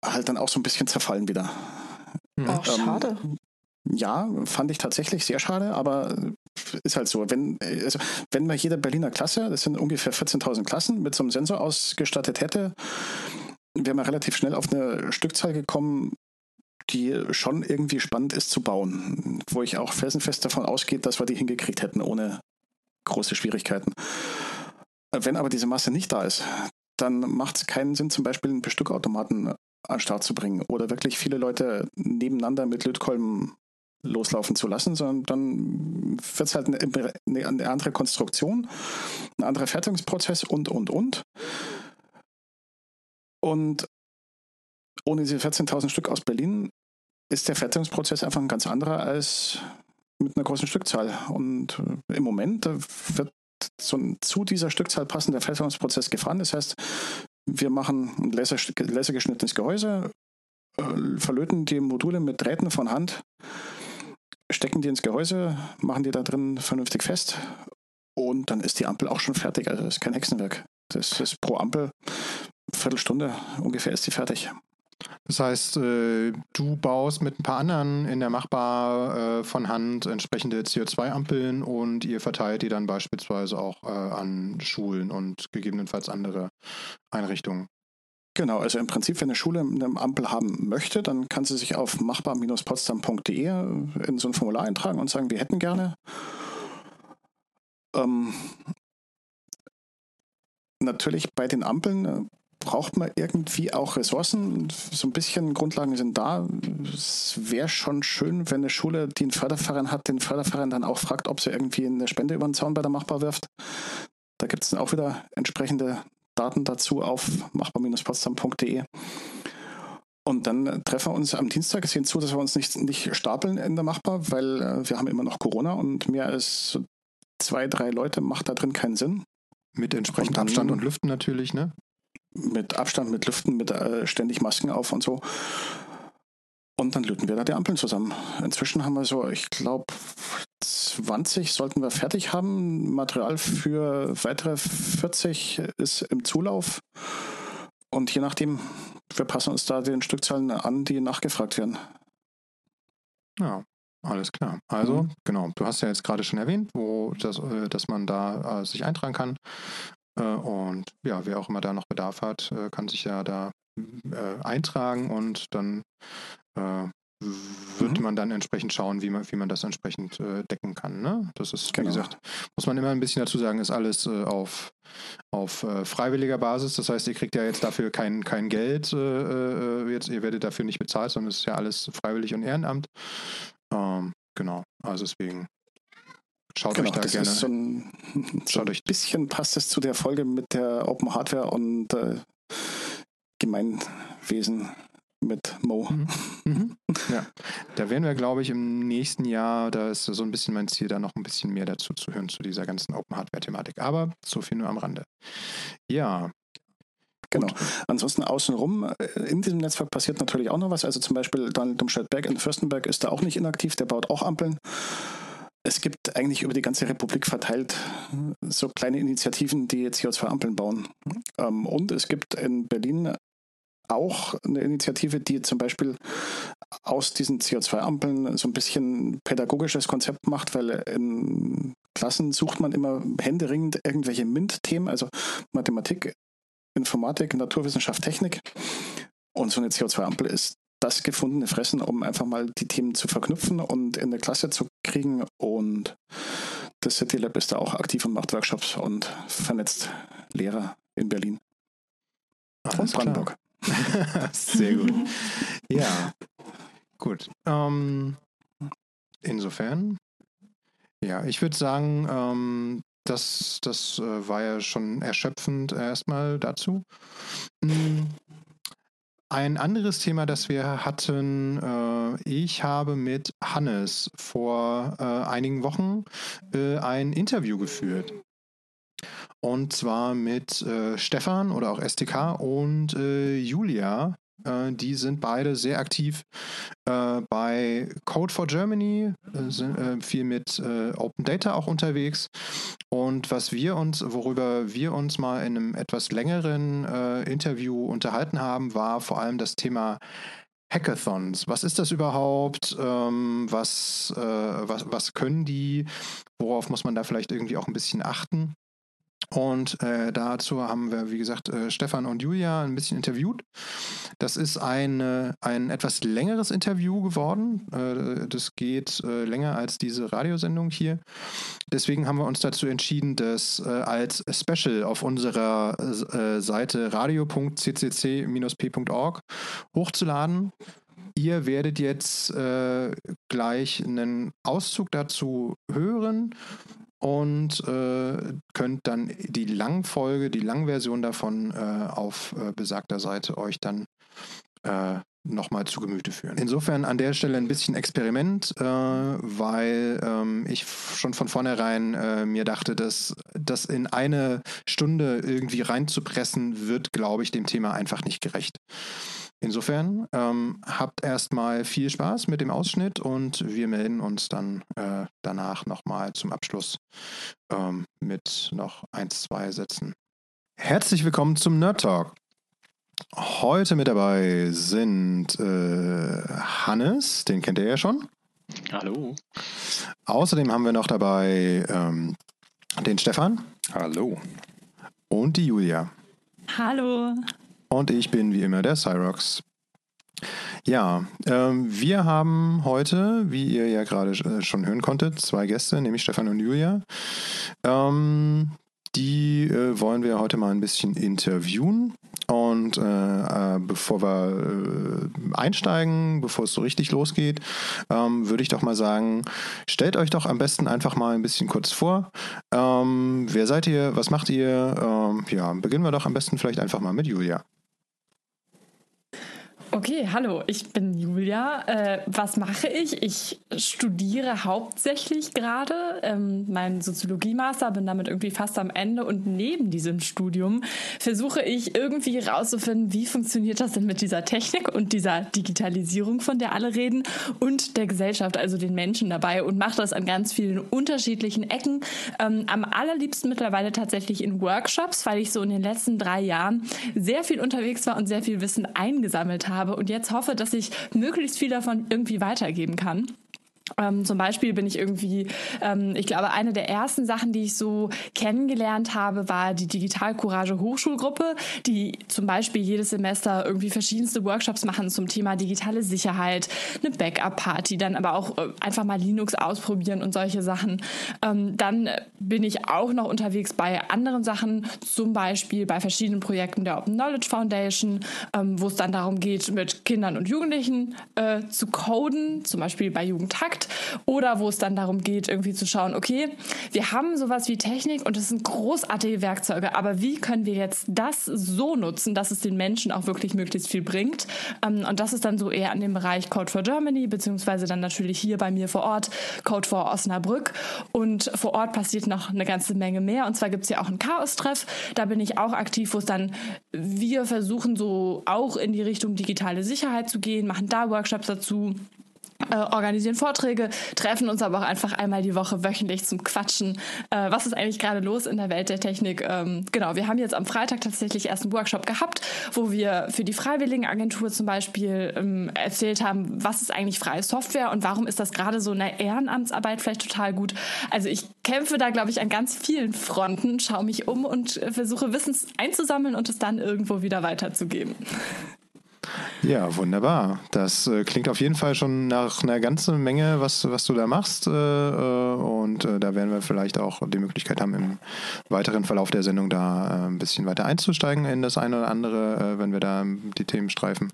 halt dann auch so ein bisschen zerfallen wieder. Oh, ähm, schade. Ja, fand ich tatsächlich sehr schade, aber ist halt so. Wenn, also, wenn man jede Berliner Klasse, das sind ungefähr 14.000 Klassen, mit so einem Sensor ausgestattet hätte, wäre man relativ schnell auf eine Stückzahl gekommen, die schon irgendwie spannend ist zu bauen. Wo ich auch felsenfest davon ausgehe, dass wir die hingekriegt hätten ohne große Schwierigkeiten. Wenn aber diese Masse nicht da ist, dann macht es keinen Sinn, zum Beispiel einen Bestückautomaten an den Start zu bringen oder wirklich viele Leute nebeneinander mit Lötkolben loslaufen zu lassen, sondern dann wird es halt eine, eine, andere Konstruktion, ein anderer Fertigungsprozess und, und, und. Und ohne diese 14.000 Stück aus Berlin ist der Fertigungsprozess einfach ein ganz anderer als mit einer großen Stückzahl. Und äh, im Moment wird so ein zu dieser Stückzahl passender Fertigungsprozess gefahren. Das heißt, wir machen ein lasergeschnittenes Gehäuse, äh, verlöten die Module mit Drähten von Hand, stecken die ins Gehäuse, machen die da drin vernünftig fest und dann ist die Ampel auch schon fertig. Also das ist kein Hexenwerk. Das ist pro Ampel Viertelstunde ungefähr ist sie fertig. Das heißt, äh, du baust mit ein paar anderen in der Machbar äh, von Hand entsprechende CO2-Ampeln und ihr verteilt die dann beispielsweise auch äh, an Schulen und gegebenenfalls andere Einrichtungen. Genau, also im Prinzip, wenn eine Schule eine Ampel haben möchte, dann kann sie sich auf machbar-potsdam.de in so ein Formular eintragen und sagen, wir hätten gerne. Ähm, natürlich bei den Ampeln braucht man irgendwie auch Ressourcen. So ein bisschen Grundlagen sind da. Es wäre schon schön, wenn eine Schule, die einen Förderverein hat, den Förderverein dann auch fragt, ob sie irgendwie eine Spende über den Zaun bei der Machbar wirft. Da gibt es dann auch wieder entsprechende Daten dazu auf machbar-potsdam.de. Und dann treffen wir uns am Dienstag. Es sehen zu, dass wir uns nicht, nicht stapeln in der Machbar, weil äh, wir haben immer noch Corona und mehr als zwei, drei Leute macht da drin keinen Sinn. Mit entsprechendem Abstand und Lüften natürlich, ne? mit Abstand, mit Lüften, mit äh, ständig Masken auf und so. Und dann löten wir da die Ampeln zusammen. Inzwischen haben wir so, ich glaube, 20 sollten wir fertig haben. Material für weitere 40 ist im Zulauf. Und je nachdem, wir passen uns da den Stückzahlen an, die nachgefragt werden. Ja, alles klar. Also, mhm. genau, du hast ja jetzt gerade schon erwähnt, wo das, äh, dass man da äh, sich eintragen kann. Äh, und ja, wer auch immer da noch Bedarf hat, äh, kann sich ja da äh, eintragen und dann wird mhm. man dann entsprechend schauen, wie man, wie man das entsprechend äh, decken kann. Ne? Das ist, genau. wie gesagt, muss man immer ein bisschen dazu sagen, ist alles äh, auf, auf äh, freiwilliger Basis. Das heißt, ihr kriegt ja jetzt dafür kein, kein Geld, jetzt, ihr werdet dafür nicht bezahlt, sondern es ist ja alles freiwillig und Ehrenamt. Ähm, genau, also deswegen Schaut genau, euch da das gerne. Ist so ein, so ein bisschen passt es zu der Folge mit der Open Hardware und äh, Gemeinwesen mit Mo. Mhm. Mhm. Ja, da werden wir, glaube ich, im nächsten Jahr, da ist so ein bisschen mein Ziel, da noch ein bisschen mehr dazu zu hören, zu dieser ganzen Open Hardware-Thematik. Aber so viel nur am Rande. Ja, Genau. Ansonsten außenrum, äh, in diesem Netzwerk passiert natürlich auch noch was. Also zum Beispiel Daniel Dumscheit-Berg in Fürstenberg ist da auch nicht inaktiv, der baut auch Ampeln es gibt eigentlich über die ganze Republik verteilt so kleine Initiativen, die CO2-Ampeln bauen. Ähm, und es gibt in Berlin auch eine Initiative, die zum Beispiel aus diesen CO2-Ampeln so ein bisschen pädagogisches Konzept macht, weil in Klassen sucht man immer händeringend irgendwelche MINT-Themen, also Mathematik, Informatik, Naturwissenschaft, Technik. Und so eine CO2-Ampel ist das gefundene Fressen, um einfach mal die Themen zu verknüpfen und in eine Klasse zu kriegen. Und das City Lab ist da auch aktiv und macht Workshops und vernetzt Lehrer in Berlin Alles und Brandenburg. Sehr gut. ja, gut. Ähm, insofern, ja, ich würde sagen, ähm, das, das äh, war ja schon erschöpfend erstmal dazu. Mhm. Ein anderes Thema, das wir hatten, äh, ich habe mit Hannes vor äh, einigen Wochen äh, ein Interview geführt. Und zwar mit äh, Stefan oder auch STK und äh, Julia äh, die sind beide sehr aktiv äh, bei Code for Germany, äh, sind äh, viel mit äh, Open Data auch unterwegs. Und was wir uns, worüber wir uns mal in einem etwas längeren äh, Interview unterhalten haben, war vor allem das Thema Hackathons. Was ist das überhaupt? Ähm, was, was, was können die? Worauf muss man da vielleicht irgendwie auch ein bisschen achten? Und äh, dazu haben wir, wie gesagt, äh, Stefan und Julia ein bisschen interviewt. Das ist ein, äh, ein etwas längeres Interview geworden. Äh, das geht äh, länger als diese Radiosendung hier. Deswegen haben wir uns dazu entschieden, das äh, als Special auf unserer Seite radio.ccc-p.org hochzuladen. Ihr werdet jetzt gleich einen Auszug dazu hören und äh, könnt dann die Langfolge, die Langversion davon äh, auf äh, besagter Seite euch dann äh, nochmal zu Gemüte führen. Insofern an der Stelle ein bisschen Experiment, äh, weil ähm, ich schon von vornherein äh, mir dachte, dass das in eine Stunde irgendwie reinzupressen, wird, glaube ich, dem Thema einfach nicht gerecht. Insofern ähm, habt erstmal viel Spaß mit dem Ausschnitt und wir melden uns dann äh, danach nochmal zum Abschluss ähm, mit noch ein, zwei Sätzen. Herzlich willkommen zum Nerd Talk. Heute mit dabei sind äh, Hannes, den kennt ihr ja schon. Hallo. Außerdem haben wir noch dabei ähm, den Stefan. Hallo. Und die Julia. Hallo. Und ich bin wie immer der Cyrox. Ja, ähm, wir haben heute, wie ihr ja gerade äh, schon hören konntet, zwei Gäste, nämlich Stefan und Julia. Ähm, die äh, wollen wir heute mal ein bisschen interviewen. Und äh, äh, bevor wir äh, einsteigen, bevor es so richtig losgeht, ähm, würde ich doch mal sagen, stellt euch doch am besten einfach mal ein bisschen kurz vor. Ähm, wer seid ihr? Was macht ihr? Ähm, ja, beginnen wir doch am besten vielleicht einfach mal mit Julia. Okay, hallo, ich bin Julia. Äh, was mache ich? Ich studiere hauptsächlich gerade ähm, meinen Soziologie-Master, bin damit irgendwie fast am Ende und neben diesem Studium versuche ich irgendwie herauszufinden, wie funktioniert das denn mit dieser Technik und dieser Digitalisierung, von der alle reden und der Gesellschaft, also den Menschen dabei und mache das an ganz vielen unterschiedlichen Ecken. Ähm, am allerliebsten mittlerweile tatsächlich in Workshops, weil ich so in den letzten drei Jahren sehr viel unterwegs war und sehr viel Wissen eingesammelt habe habe und jetzt hoffe, dass ich möglichst viel davon irgendwie weitergeben kann. Ähm, zum Beispiel bin ich irgendwie, ähm, ich glaube, eine der ersten Sachen, die ich so kennengelernt habe, war die Digital Courage Hochschulgruppe, die zum Beispiel jedes Semester irgendwie verschiedenste Workshops machen zum Thema digitale Sicherheit, eine Backup-Party, dann aber auch äh, einfach mal Linux ausprobieren und solche Sachen. Ähm, dann bin ich auch noch unterwegs bei anderen Sachen, zum Beispiel bei verschiedenen Projekten der Open Knowledge Foundation, ähm, wo es dann darum geht, mit Kindern und Jugendlichen äh, zu coden, zum Beispiel bei Jugendtakt Markt oder wo es dann darum geht, irgendwie zu schauen, okay, wir haben sowas wie Technik und es sind großartige Werkzeuge, aber wie können wir jetzt das so nutzen, dass es den Menschen auch wirklich möglichst viel bringt? Ähm, und das ist dann so eher an dem Bereich Code for Germany, beziehungsweise dann natürlich hier bei mir vor Ort Code for Osnabrück. Und vor Ort passiert noch eine ganze Menge mehr. Und zwar gibt es ja auch einen Chaos-Treff. Da bin ich auch aktiv, wo es dann, wir versuchen so auch in die Richtung digitale Sicherheit zu gehen, machen da Workshops dazu äh, organisieren Vorträge, treffen uns aber auch einfach einmal die Woche wöchentlich zum Quatschen. Äh, was ist eigentlich gerade los in der Welt der Technik? Ähm, genau, wir haben jetzt am Freitag tatsächlich erst einen Workshop gehabt, wo wir für die Freiwilligenagentur zum Beispiel ähm, erzählt haben, was ist eigentlich freie Software und warum ist das gerade so in der Ehrenamtsarbeit vielleicht total gut. Also ich kämpfe da, glaube ich, an ganz vielen Fronten, schaue mich um und äh, versuche Wissens einzusammeln und es dann irgendwo wieder weiterzugeben. Ja, wunderbar. Das äh, klingt auf jeden Fall schon nach einer ganzen Menge, was, was du da machst. Äh, äh und äh, da werden wir vielleicht auch die Möglichkeit haben, im weiteren Verlauf der Sendung da äh, ein bisschen weiter einzusteigen in das eine oder andere, äh, wenn wir da die Themen streifen.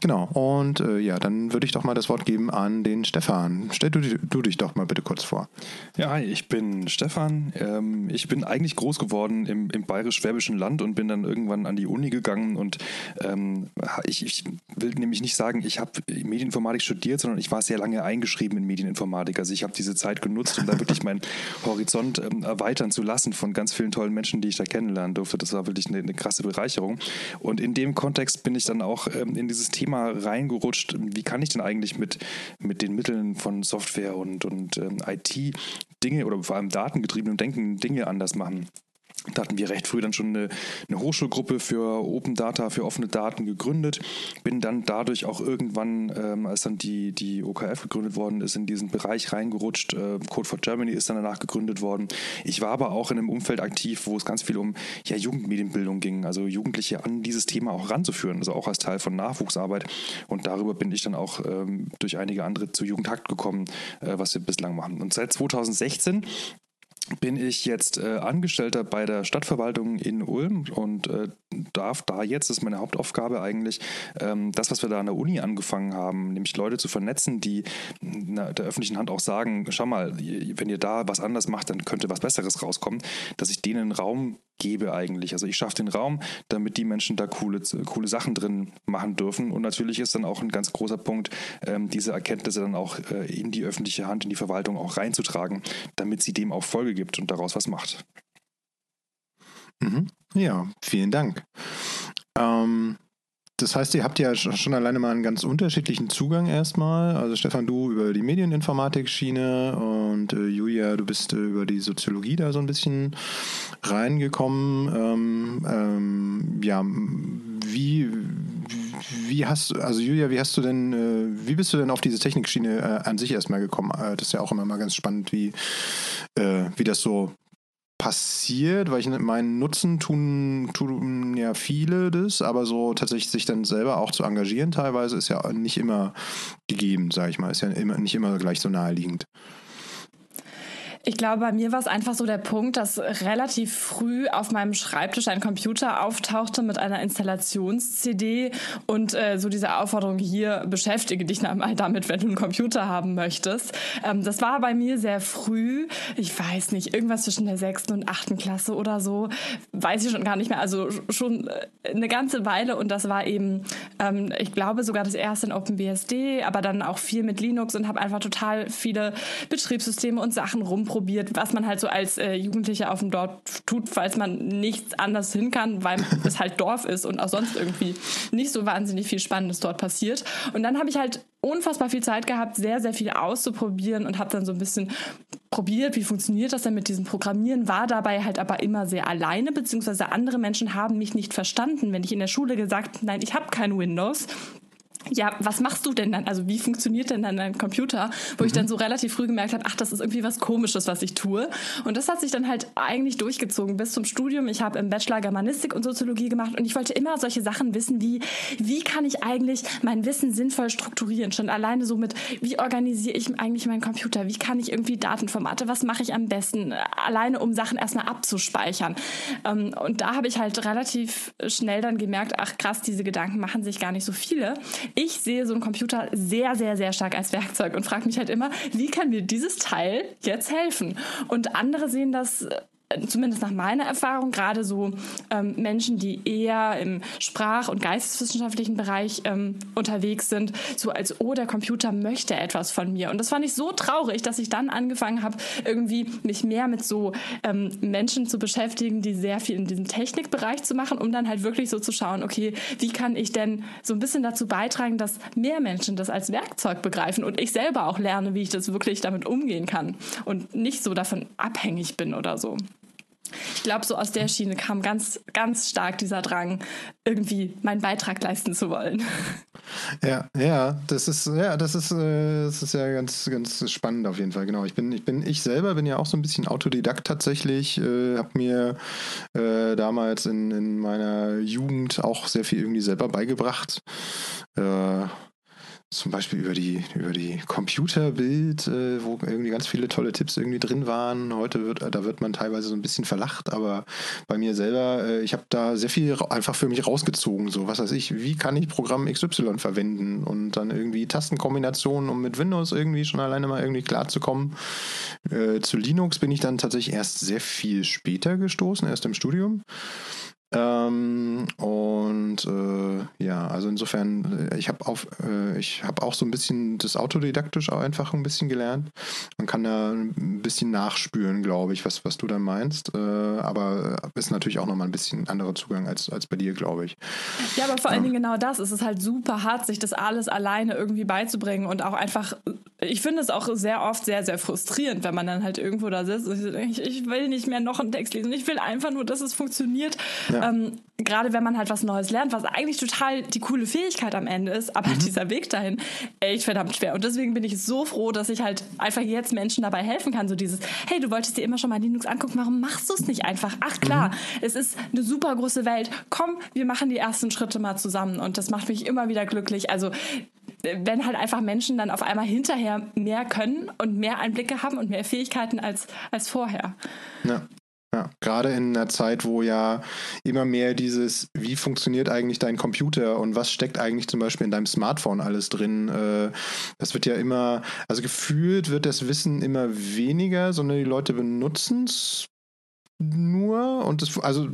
Genau. Und ja, dann würde ich doch mal das Wort geben an den Stefan. Stell du, du dich doch mal bitte kurz vor. Ja, hi, ich bin Stefan. Ähm, ich bin eigentlich groß geworden im, im bayerisch-schwäbischen Land und bin dann irgendwann an die Uni gegangen und ähm, ich ich, will nämlich nicht sagen, ich habe Medieninformatik studiert, sondern ich war sehr lange eingeschrieben in Medieninformatik. Also ich habe diese Zeit genutzt, um da wirklich meinen Horizont ähm, erweitern zu lassen von ganz vielen tollen Menschen, die ich da kennenlernen durfte. Das war wirklich eine, eine krasse Bereicherung. Und in dem Kontext bin ich dann auch ähm, in dieses Thema reingerutscht. Wie kann ich denn eigentlich mit, mit den Mitteln von Software und, und ähm, IT Dinge oder vor allem datengetriebenem Denken Dinge anders machen? Da hatten wir recht früh dann schon eine, eine, Hochschulgruppe für Open Data, für offene Daten gegründet. Bin dann dadurch auch irgendwann, ähm, als dann die, die OKF gegründet worden ist, in diesen Bereich reingerutscht. Äh, Code for Germany ist dann danach gegründet worden. Ich war aber auch in einem Umfeld aktiv, wo es ganz viel um ja, Jugendmedienbildung ging, also Jugendliche an dieses Thema auch ranzuführen, also auch als Teil von Nachwuchsarbeit. Und darüber bin ich dann auch ähm, durch einige andere zu Jugendhakt gekommen, äh, was wir bislang machen. Und seit 2016 bin ich jetzt äh, Angestellter bei der Stadtverwaltung in Ulm und äh, darf da jetzt, das ist meine Hauptaufgabe eigentlich, ähm, das, was wir da an der Uni angefangen haben, nämlich Leute zu vernetzen, die na, der öffentlichen Hand auch sagen, schau mal, wenn ihr da was anders macht, dann könnte was Besseres rauskommen, dass ich denen Raum gebe eigentlich. Also ich schaffe den Raum, damit die Menschen da coole, coole Sachen drin machen dürfen. Und natürlich ist dann auch ein ganz großer Punkt, ähm, diese Erkenntnisse dann auch äh, in die öffentliche Hand, in die Verwaltung auch reinzutragen, damit sie dem auch Folge gibt und daraus was macht. Mhm. Ja, vielen Dank. Ähm, das heißt, ihr habt ja schon alleine mal einen ganz unterschiedlichen Zugang erstmal. Also Stefan, du über die Medieninformatik-Schiene und äh, Julia, du bist äh, über die Soziologie da so ein bisschen reingekommen. Ähm, ähm, ja, wie, wie hast also Julia, wie hast du denn, äh, wie bist du denn auf diese Technikschiene äh, an sich erstmal gekommen? Äh, das ist ja auch immer mal ganz spannend, wie, wie das so passiert, weil ich meinen Nutzen tun, tun ja viele das, aber so tatsächlich sich dann selber auch zu engagieren teilweise ist ja nicht immer gegeben, sage ich mal, ist ja immer, nicht immer gleich so naheliegend. Ich glaube, bei mir war es einfach so der Punkt, dass relativ früh auf meinem Schreibtisch ein Computer auftauchte mit einer Installations-CD und äh, so diese Aufforderung hier, beschäftige dich einmal damit, wenn du einen Computer haben möchtest. Ähm, das war bei mir sehr früh, ich weiß nicht, irgendwas zwischen der sechsten und achten Klasse oder so, weiß ich schon gar nicht mehr, also schon äh, eine ganze Weile. Und das war eben, ähm, ich glaube sogar das erste in OpenBSD, aber dann auch viel mit Linux und habe einfach total viele Betriebssysteme und Sachen rumprobiert probiert, was man halt so als äh, Jugendlicher auf dem Dorf tut, falls man nichts anders hin kann, weil es halt Dorf ist und auch sonst irgendwie nicht so wahnsinnig viel Spannendes dort passiert. Und dann habe ich halt unfassbar viel Zeit gehabt, sehr, sehr viel auszuprobieren und habe dann so ein bisschen probiert, wie funktioniert das denn mit diesem Programmieren, war dabei halt aber immer sehr alleine, beziehungsweise andere Menschen haben mich nicht verstanden, wenn ich in der Schule gesagt, nein, ich habe kein Windows, ja, was machst du denn dann? Also wie funktioniert denn dann dein Computer? Wo mhm. ich dann so relativ früh gemerkt habe, ach, das ist irgendwie was Komisches, was ich tue. Und das hat sich dann halt eigentlich durchgezogen bis zum Studium. Ich habe im Bachelor Germanistik und Soziologie gemacht und ich wollte immer solche Sachen wissen wie, wie kann ich eigentlich mein Wissen sinnvoll strukturieren? Schon alleine so mit, wie organisiere ich eigentlich meinen Computer? Wie kann ich irgendwie Datenformate? Was mache ich am besten? Alleine, um Sachen erstmal abzuspeichern. Ähm, und da habe ich halt relativ schnell dann gemerkt, ach krass, diese Gedanken machen sich gar nicht so viele ich sehe so einen Computer sehr, sehr, sehr stark als Werkzeug und frage mich halt immer, wie kann mir dieses Teil jetzt helfen? Und andere sehen das zumindest nach meiner Erfahrung, gerade so ähm, Menschen, die eher im sprach- und geisteswissenschaftlichen Bereich ähm, unterwegs sind, so als, oh, der Computer möchte etwas von mir. Und das fand ich so traurig, dass ich dann angefangen habe, irgendwie mich mehr mit so ähm, Menschen zu beschäftigen, die sehr viel in diesem Technikbereich zu machen, um dann halt wirklich so zu schauen, okay, wie kann ich denn so ein bisschen dazu beitragen, dass mehr Menschen das als Werkzeug begreifen und ich selber auch lerne, wie ich das wirklich damit umgehen kann und nicht so davon abhängig bin oder so. Ich glaube, so aus der Schiene kam ganz, ganz stark dieser Drang, irgendwie meinen Beitrag leisten zu wollen. Ja, ja, das ist, ja, das ist, äh, das ist ja ganz, ganz spannend auf jeden Fall. Genau. Ich bin, ich bin, ich selber bin ja auch so ein bisschen Autodidakt tatsächlich. Äh, habe mir äh, damals in, in meiner Jugend auch sehr viel irgendwie selber beigebracht. Äh, zum Beispiel über die, über die Computerbild, äh, wo irgendwie ganz viele tolle Tipps irgendwie drin waren. Heute wird, da wird man teilweise so ein bisschen verlacht, aber bei mir selber, äh, ich habe da sehr viel einfach für mich rausgezogen. So, was weiß ich, wie kann ich Programm XY verwenden und dann irgendwie Tastenkombinationen, um mit Windows irgendwie schon alleine mal irgendwie klarzukommen. Äh, zu Linux bin ich dann tatsächlich erst sehr viel später gestoßen, erst im Studium. Ähm, und äh, ja, also insofern, äh, ich habe äh, ich habe auch so ein bisschen das autodidaktisch auch einfach ein bisschen gelernt. Man kann da ein bisschen nachspüren, glaube ich, was, was du da meinst. Äh, aber ist natürlich auch nochmal ein bisschen anderer Zugang als, als bei dir, glaube ich. Ja, aber vor allen Dingen genau das. Es ist halt super hart, sich das alles alleine irgendwie beizubringen und auch einfach, ich finde es auch sehr oft sehr, sehr frustrierend, wenn man dann halt irgendwo da sitzt und ich, ich will nicht mehr noch einen Text lesen. Ich will einfach nur, dass es funktioniert. Ja. Ähm, Gerade wenn man halt was Neues lernt, was eigentlich total die coole Fähigkeit am Ende ist, aber mhm. dieser Weg dahin echt verdammt schwer. Und deswegen bin ich so froh, dass ich halt einfach jetzt Menschen dabei helfen kann. So dieses, hey, du wolltest dir immer schon mal Linux angucken, warum machst du es nicht einfach? Ach klar, mhm. es ist eine super große Welt. Komm, wir machen die ersten Schritte mal zusammen. Und das macht mich immer wieder glücklich. Also wenn halt einfach Menschen dann auf einmal hinterher mehr können und mehr Einblicke haben und mehr Fähigkeiten als, als vorher. Ja. Ja, gerade in einer Zeit, wo ja immer mehr dieses, wie funktioniert eigentlich dein Computer und was steckt eigentlich zum Beispiel in deinem Smartphone alles drin, äh, das wird ja immer, also gefühlt wird das Wissen immer weniger, sondern die Leute benutzen es nur und das, also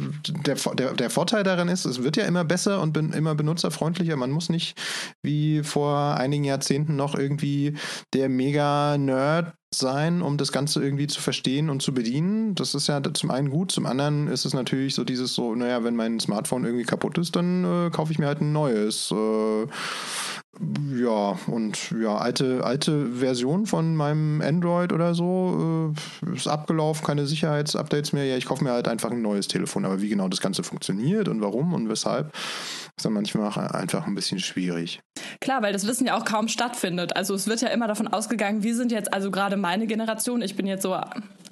der, der, der Vorteil daran ist, es wird ja immer besser und bin immer benutzerfreundlicher. Man muss nicht wie vor einigen Jahrzehnten noch irgendwie der Mega-Nerd sein, um das Ganze irgendwie zu verstehen und zu bedienen. Das ist ja zum einen gut, zum anderen ist es natürlich so dieses so, naja, wenn mein Smartphone irgendwie kaputt ist, dann äh, kaufe ich mir halt ein neues. Äh, ja, und ja, alte, alte Version von meinem Android oder so äh, ist abgelaufen, keine Sicherheitsupdates mehr. Ja, ich kaufe mir halt einfach ein neues Telefon. Aber wie genau das Ganze funktioniert und warum und weshalb, ist dann manchmal einfach ein bisschen schwierig. Klar, weil das Wissen ja auch kaum stattfindet. Also es wird ja immer davon ausgegangen, wir sind jetzt, also gerade meine Generation, ich bin jetzt so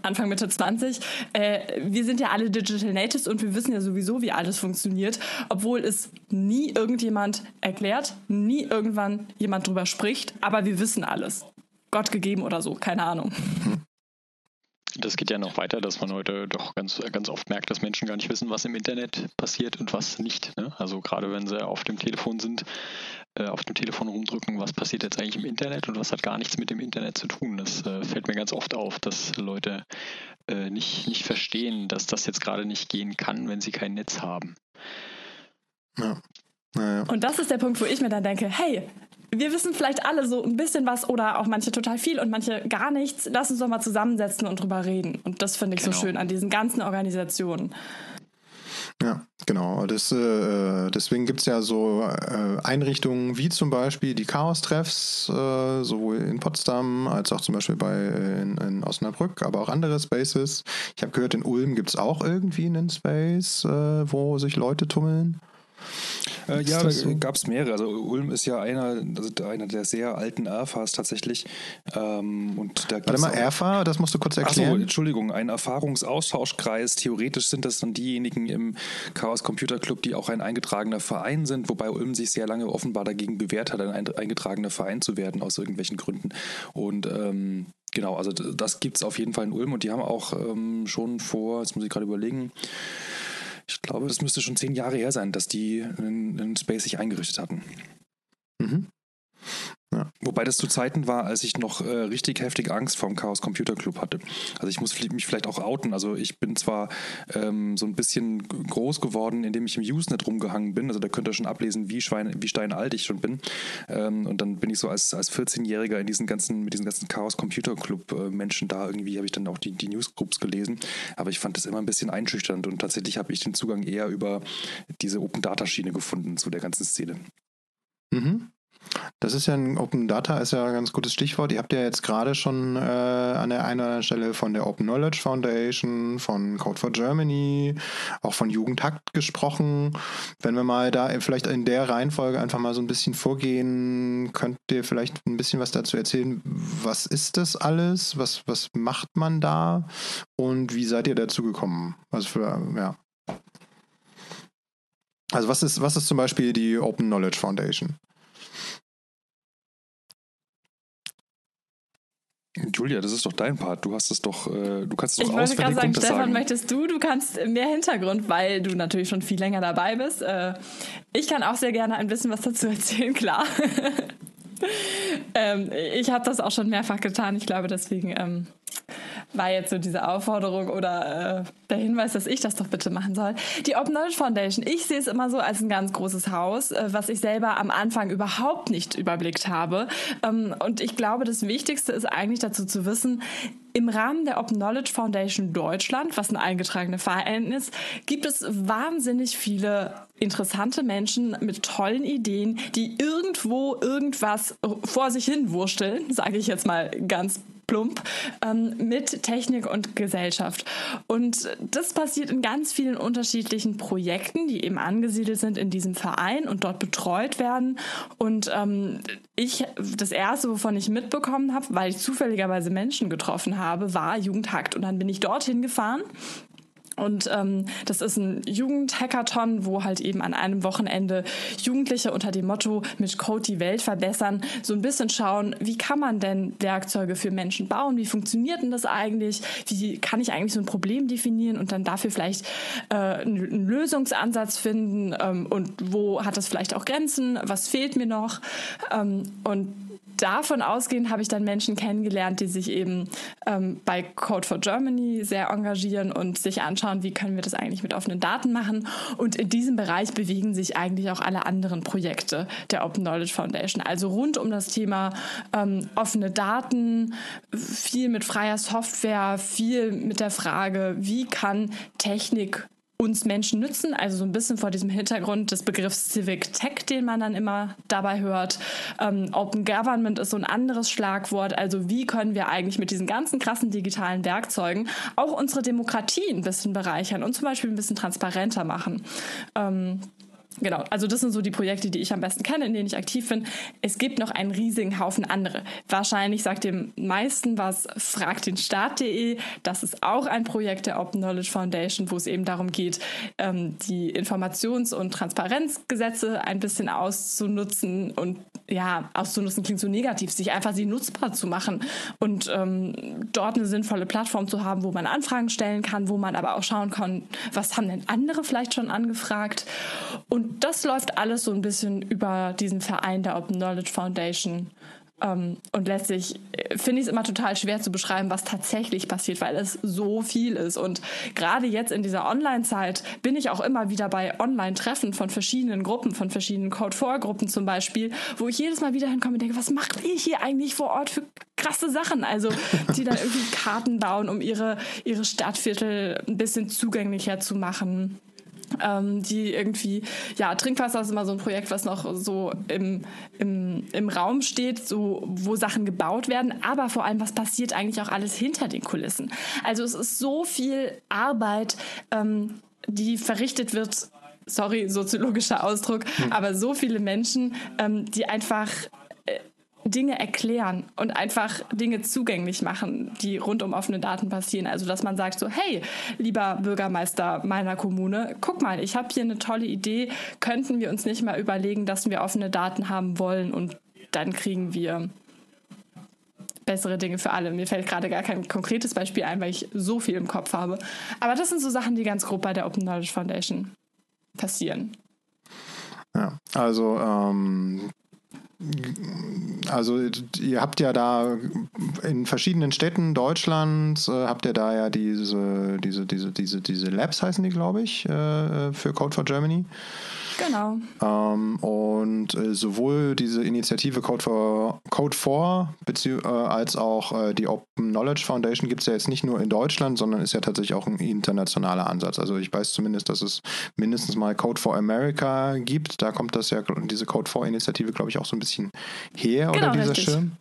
Anfang Mitte 20, äh, wir sind ja alle Digital Natives und wir wissen ja sowieso, wie alles funktioniert, obwohl es nie irgendjemand erklärt, nie irgendwann jemand drüber spricht, aber wir wissen alles. Gott gegeben oder so, keine Ahnung. Das geht ja noch weiter, dass man heute doch ganz, ganz oft merkt, dass Menschen gar nicht wissen, was im Internet passiert und was nicht. Ne? Also gerade wenn sie auf dem Telefon sind, auf dem Telefon rumdrücken, was passiert jetzt eigentlich im Internet und was hat gar nichts mit dem Internet zu tun. Das äh, fällt mir ganz oft auf, dass Leute äh, nicht, nicht verstehen, dass das jetzt gerade nicht gehen kann, wenn sie kein Netz haben. Ja. Naja. Und das ist der Punkt, wo ich mir dann denke, hey, wir wissen vielleicht alle so ein bisschen was oder auch manche total viel und manche gar nichts. Lass uns doch mal zusammensetzen und drüber reden. Und das finde ich genau. so schön an diesen ganzen Organisationen. Ja, genau. Das, äh, deswegen gibt es ja so äh, Einrichtungen wie zum Beispiel die Chaos-Treffs, äh, sowohl in Potsdam als auch zum Beispiel bei in, in Osnabrück, aber auch andere Spaces. Ich habe gehört, in Ulm gibt es auch irgendwie einen Space, äh, wo sich Leute tummeln. Äh, ja, so? gab es mehrere. Also Ulm ist ja einer, also einer der sehr alten RFAs tatsächlich. Ähm, und da Warte mal, RFA, das musst du kurz erklären. Achso, Entschuldigung, ein Erfahrungsaustauschkreis. Theoretisch sind das dann diejenigen im Chaos Computer Club, die auch ein eingetragener Verein sind, wobei Ulm sich sehr lange offenbar dagegen bewährt hat, ein eingetragener Verein zu werden, aus irgendwelchen Gründen. Und ähm, Genau, also das gibt es auf jeden Fall in Ulm und die haben auch ähm, schon vor, jetzt muss ich gerade überlegen, ich glaube, das müsste schon zehn Jahre her sein, dass die einen, einen Space sich eingerichtet hatten. Mhm. Ja. Wobei das zu Zeiten war, als ich noch äh, richtig heftig Angst vor dem Chaos Computer Club hatte. Also ich muss mich vielleicht auch outen. Also ich bin zwar ähm, so ein bisschen groß geworden, indem ich im Usenet rumgehangen bin. Also da könnt ihr schon ablesen, wie, Schwein, wie steinalt ich schon bin. Ähm, und dann bin ich so als, als 14-Jähriger in diesen ganzen, mit diesen ganzen Chaos Computer Club äh, Menschen da. Irgendwie habe ich dann auch die, die Newsgroups gelesen. Aber ich fand das immer ein bisschen einschüchternd und tatsächlich habe ich den Zugang eher über diese Open Data Schiene gefunden zu der ganzen Szene. Mhm. Das ist ja ein Open Data, ist ja ein ganz gutes Stichwort. Ihr habt ja jetzt gerade schon äh, an der einen oder anderen Stelle von der Open Knowledge Foundation, von Code for Germany, auch von Jugendhakt gesprochen. Wenn wir mal da vielleicht in der Reihenfolge einfach mal so ein bisschen vorgehen, könnt ihr vielleicht ein bisschen was dazu erzählen. Was ist das alles? Was, was macht man da? Und wie seid ihr dazu gekommen? Also für, ja. Also was ist, was ist zum Beispiel die Open Knowledge Foundation? Julia, das ist doch dein Part. Du hast es doch, äh, du kannst es doch Ich wollte gerade sagen, Stefan, sagen. möchtest du? Du kannst mehr Hintergrund, weil du natürlich schon viel länger dabei bist. Äh, ich kann auch sehr gerne ein bisschen was dazu erzählen, klar. ähm, ich habe das auch schon mehrfach getan. Ich glaube, deswegen ähm, war jetzt so diese Aufforderung oder äh, der Hinweis, dass ich das doch bitte machen soll. Die Open Knowledge Foundation, ich sehe es immer so als ein ganz großes Haus, äh, was ich selber am Anfang überhaupt nicht überblickt habe. Ähm, und ich glaube, das Wichtigste ist eigentlich dazu zu wissen, im Rahmen der Open Knowledge Foundation Deutschland, was ein eingetragener Verein ist, gibt es wahnsinnig viele interessante Menschen mit tollen Ideen, die irgendwo irgendwas vor sich hin wursteln, sage ich jetzt mal ganz plump, ähm, mit Technik und Gesellschaft. Und das passiert in ganz vielen unterschiedlichen Projekten, die eben angesiedelt sind in diesem Verein und dort betreut werden. Und ähm, ich, das erste, wovon ich mitbekommen habe, weil ich zufälligerweise Menschen getroffen habe, war Jugendhakt. Und dann bin ich dorthin gefahren und ähm, das ist ein Jugendhackathon, wo halt eben an einem Wochenende Jugendliche unter dem Motto mit Code die Welt verbessern, so ein bisschen schauen, wie kann man denn Werkzeuge für Menschen bauen, wie funktioniert denn das eigentlich, wie kann ich eigentlich so ein Problem definieren und dann dafür vielleicht äh, einen Lösungsansatz finden? Ähm, und wo hat das vielleicht auch Grenzen, was fehlt mir noch? Ähm, und davon ausgehend habe ich dann Menschen kennengelernt, die sich eben ähm, bei Code for Germany sehr engagieren und sich anschauen, wie können wir das eigentlich mit offenen Daten machen. Und in diesem Bereich bewegen sich eigentlich auch alle anderen Projekte der Open Knowledge Foundation. Also rund um das Thema ähm, offene Daten, viel mit freier Software, viel mit der Frage, wie kann Technik uns Menschen nützen, also so ein bisschen vor diesem Hintergrund des Begriffs Civic Tech, den man dann immer dabei hört. Ähm, Open Government ist so ein anderes Schlagwort. Also wie können wir eigentlich mit diesen ganzen krassen digitalen Werkzeugen auch unsere Demokratie ein bisschen bereichern und zum Beispiel ein bisschen transparenter machen. Ähm, Genau, also das sind so die Projekte, die ich am besten kenne, in denen ich aktiv bin. Es gibt noch einen riesigen Haufen andere. Wahrscheinlich sagt dem meisten was fragt den Staat.de. Das ist auch ein Projekt der Open Knowledge Foundation, wo es eben darum geht, ähm, die Informations- und Transparenzgesetze ein bisschen auszunutzen und ja, auszunutzen klingt so negativ, sich einfach sie nutzbar zu machen und ähm, dort eine sinnvolle Plattform zu haben, wo man Anfragen stellen kann, wo man aber auch schauen kann, was haben denn andere vielleicht schon angefragt und und das läuft alles so ein bisschen über diesen Verein der Open Knowledge Foundation. Ähm, und letztlich äh, finde ich es immer total schwer zu beschreiben, was tatsächlich passiert, weil es so viel ist. Und gerade jetzt in dieser Online-Zeit bin ich auch immer wieder bei Online-Treffen von verschiedenen Gruppen, von verschiedenen Code-4-Gruppen zum Beispiel, wo ich jedes Mal wieder hinkomme und denke, was macht ihr hier eigentlich vor Ort für krasse Sachen? Also, die dann irgendwie Karten bauen, um ihre, ihre Stadtviertel ein bisschen zugänglicher zu machen ähm, die irgendwie, ja, Trinkwasser ist immer so ein Projekt, was noch so im, im, im Raum steht, so, wo Sachen gebaut werden, aber vor allem, was passiert eigentlich auch alles hinter den Kulissen. Also es ist so viel Arbeit, ähm, die verrichtet wird, sorry, soziologischer Ausdruck, hm. aber so viele Menschen, ähm, die einfach Dinge erklären und einfach Dinge zugänglich machen, die rund um offene Daten passieren. Also dass man sagt so, hey, lieber Bürgermeister meiner Kommune, guck mal, ich habe hier eine tolle Idee, könnten wir uns nicht mal überlegen, dass wir offene Daten haben wollen und dann kriegen wir bessere Dinge für alle. Mir fällt gerade gar kein konkretes Beispiel ein, weil ich so viel im Kopf habe. Aber das sind so Sachen, die ganz grob bei der Open Knowledge Foundation passieren. Ja, also ähm, also ihr habt ja da in verschiedenen Städten Deutschlands äh, habt ihr da ja diese diese diese diese diese Labs heißen die glaube ich äh, für Code for Germany. Genau. Ähm, und äh, sowohl diese Initiative Code for, Code for äh, als auch äh, die Open Knowledge Foundation gibt es ja jetzt nicht nur in Deutschland, sondern ist ja tatsächlich auch ein internationaler Ansatz. Also ich weiß zumindest, dass es mindestens mal Code for America gibt. Da kommt das ja, diese Code for Initiative, glaube ich, auch so ein bisschen her, genau, oder dieser richtig. Schirm?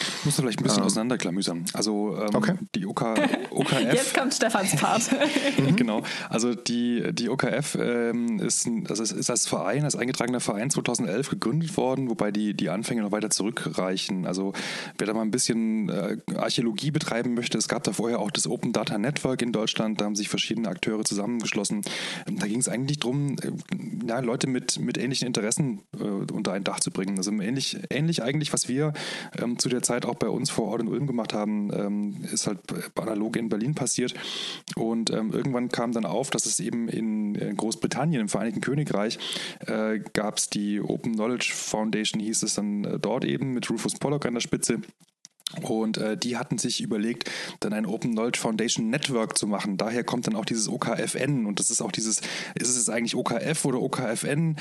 Ich muss da vielleicht ein bisschen ähm. auseinanderklamüsern. Also ähm, okay. die OK, OKF. Jetzt kommt Stefans Part. Mhm. genau. Also die, die OKF ähm, ist, also ist als Verein, als eingetragener Verein 2011 gegründet worden, wobei die, die Anfänge noch weiter zurückreichen. Also wer da mal ein bisschen äh, Archäologie betreiben möchte, es gab da vorher auch das Open Data Network in Deutschland, da haben sich verschiedene Akteure zusammengeschlossen. Ähm, da ging es eigentlich darum, äh, ja, Leute mit, mit ähnlichen Interessen äh, unter ein Dach zu bringen. Also ähnlich, ähnlich eigentlich, was wir ähm, zu der Zeit auch bei uns vor Ort in Ulm gemacht haben, ähm, ist halt analog in Berlin passiert. Und ähm, irgendwann kam dann auf, dass es eben in, in Großbritannien, im Vereinigten Königreich, äh, gab es die Open Knowledge Foundation, hieß es dann äh, dort eben, mit Rufus Pollock an der Spitze. Und äh, die hatten sich überlegt, dann ein Open Knowledge Foundation Network zu machen. Daher kommt dann auch dieses OKFN und das ist auch dieses, ist es jetzt eigentlich OKF oder OKFN?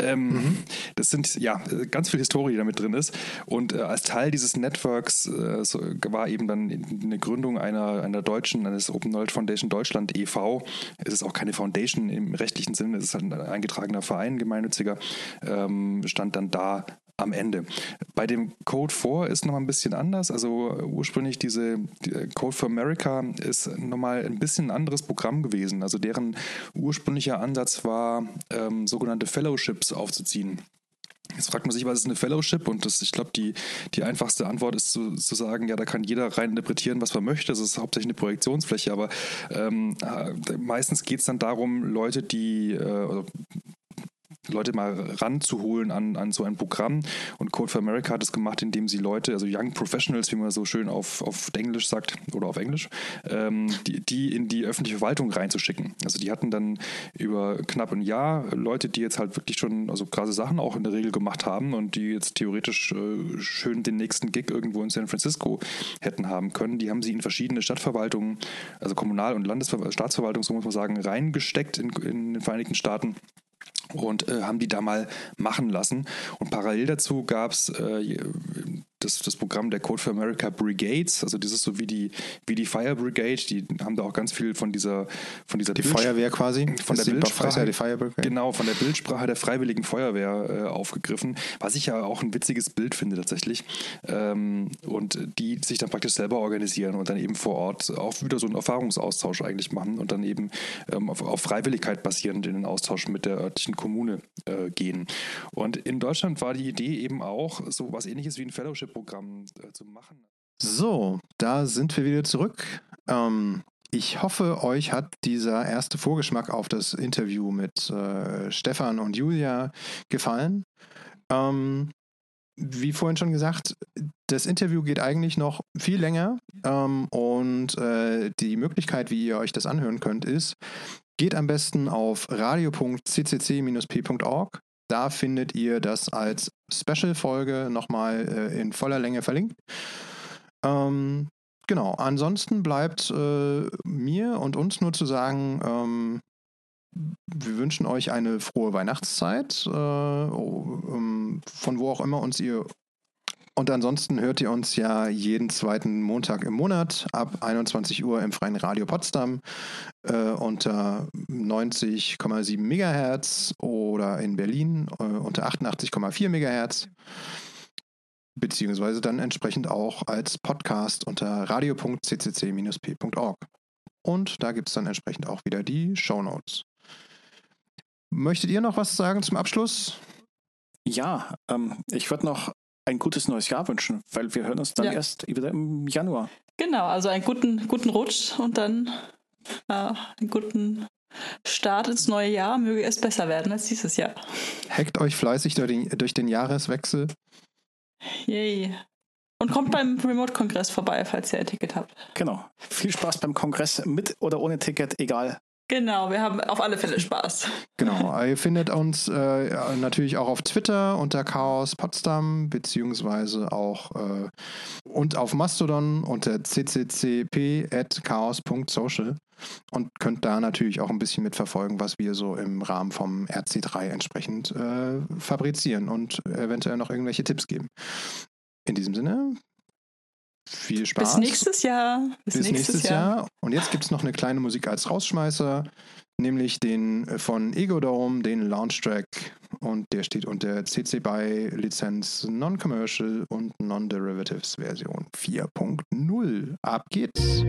Ähm, mhm. Das sind ja ganz viel Historie, die da mit drin ist. Und äh, als Teil dieses Networks äh, so, war eben dann eine Gründung einer, einer deutschen, eines Open Knowledge Foundation Deutschland e.V. Es ist auch keine Foundation im rechtlichen Sinne, es ist halt ein eingetragener Verein, gemeinnütziger, ähm, stand dann da am Ende. Bei dem Code 4 ist nochmal ein bisschen anders. Also ursprünglich diese die Code for America ist nochmal ein bisschen ein anderes Programm gewesen. Also deren ursprünglicher Ansatz war, ähm, sogenannte Fellowships aufzuziehen. Jetzt fragt man sich, was ist eine Fellowship? Und das, ich glaube, die, die einfachste Antwort ist zu, zu sagen, ja, da kann jeder rein interpretieren, was man möchte. Das ist hauptsächlich eine Projektionsfläche, aber ähm, äh, meistens geht es dann darum, Leute, die, äh, Leute mal ranzuholen an, an so ein Programm. Und Code for America hat es gemacht, indem sie Leute, also Young Professionals, wie man so schön auf, auf Englisch sagt oder auf Englisch, ähm, die, die in die öffentliche Verwaltung reinzuschicken. Also die hatten dann über knapp ein Jahr Leute, die jetzt halt wirklich schon, also krasse Sachen auch in der Regel gemacht haben und die jetzt theoretisch äh, schön den nächsten Gig irgendwo in San Francisco hätten haben können. Die haben sie in verschiedene Stadtverwaltungen, also Kommunal- und Landesver Staatsverwaltung, so muss man sagen, reingesteckt in, in den Vereinigten Staaten und äh, haben die da mal machen lassen. Und parallel dazu gab es äh, das, das Programm der Code for America Brigades, also das ist so wie die, wie die Fire Brigade, die haben da auch ganz viel von dieser, von dieser Die Feuerwehr quasi? von der die Bildsprache, die Fire Brigade? genau, von der Bildsprache der Freiwilligen Feuerwehr äh, aufgegriffen, was ich ja auch ein witziges Bild finde tatsächlich. Ähm, und die sich dann praktisch selber organisieren und dann eben vor Ort auch wieder so einen Erfahrungsaustausch eigentlich machen und dann eben ähm, auf, auf Freiwilligkeit basierend in den Austausch mit der örtlichen Kommune äh, gehen. Und in Deutschland war die Idee eben auch so was ähnliches wie ein Fellowship-Programm äh, zu machen. So, da sind wir wieder zurück. Ähm, ich hoffe, euch hat dieser erste Vorgeschmack auf das Interview mit äh, Stefan und Julia gefallen. Ähm, wie vorhin schon gesagt, das Interview geht eigentlich noch viel länger ähm, und äh, die Möglichkeit, wie ihr euch das anhören könnt, ist, geht am besten auf radio.ccc-p.org. Da findet ihr das als Special-Folge nochmal äh, in voller Länge verlinkt. Ähm, genau, ansonsten bleibt äh, mir und uns nur zu sagen, ähm, wir wünschen euch eine frohe Weihnachtszeit, äh, um, von wo auch immer uns ihr. Und ansonsten hört ihr uns ja jeden zweiten Montag im Monat ab 21 Uhr im Freien Radio Potsdam äh, unter 90,7 Megahertz oder in Berlin äh, unter 88,4 Megahertz beziehungsweise dann entsprechend auch als Podcast unter radio.ccc-p.org. Und da gibt es dann entsprechend auch wieder die Show Notes. Möchtet ihr noch was sagen zum Abschluss? Ja, ähm, ich würde noch ein gutes neues Jahr wünschen, weil wir hören uns dann Ja. erst wieder im Januar. Genau, also einen guten, guten Rutsch und dann äh, einen guten Start ins neue Jahr. Möge es besser werden als dieses Jahr. Hackt euch fleißig durch den, durch den Jahreswechsel. Yay. Und kommt beim Remote-Kongress vorbei, falls ihr ein Ticket habt. Genau. Viel Spaß beim Kongress mit oder ohne Ticket, egal. Genau, wir haben auf alle Fälle Spaß. Genau, ihr findet uns äh, natürlich auch auf Twitter unter Chaos Potsdam, beziehungsweise auch äh, und auf Mastodon unter cccp.chaos.social und könnt da natürlich auch ein bisschen mitverfolgen, was wir so im Rahmen vom RC3 entsprechend äh, fabrizieren und eventuell noch irgendwelche Tipps geben. In diesem Sinne, viel Spaß. Bis nächstes Jahr. Bis, Bis nächstes, Jahr. Und jetzt gibt es noch eine kleine Musik als Rausschmeißer, nämlich den äh, von Egodome, den Launchtrack. Und der steht unter CC BY Lizenz Non-Commercial und Non-Derivatives Version 4.0. Ab geht's.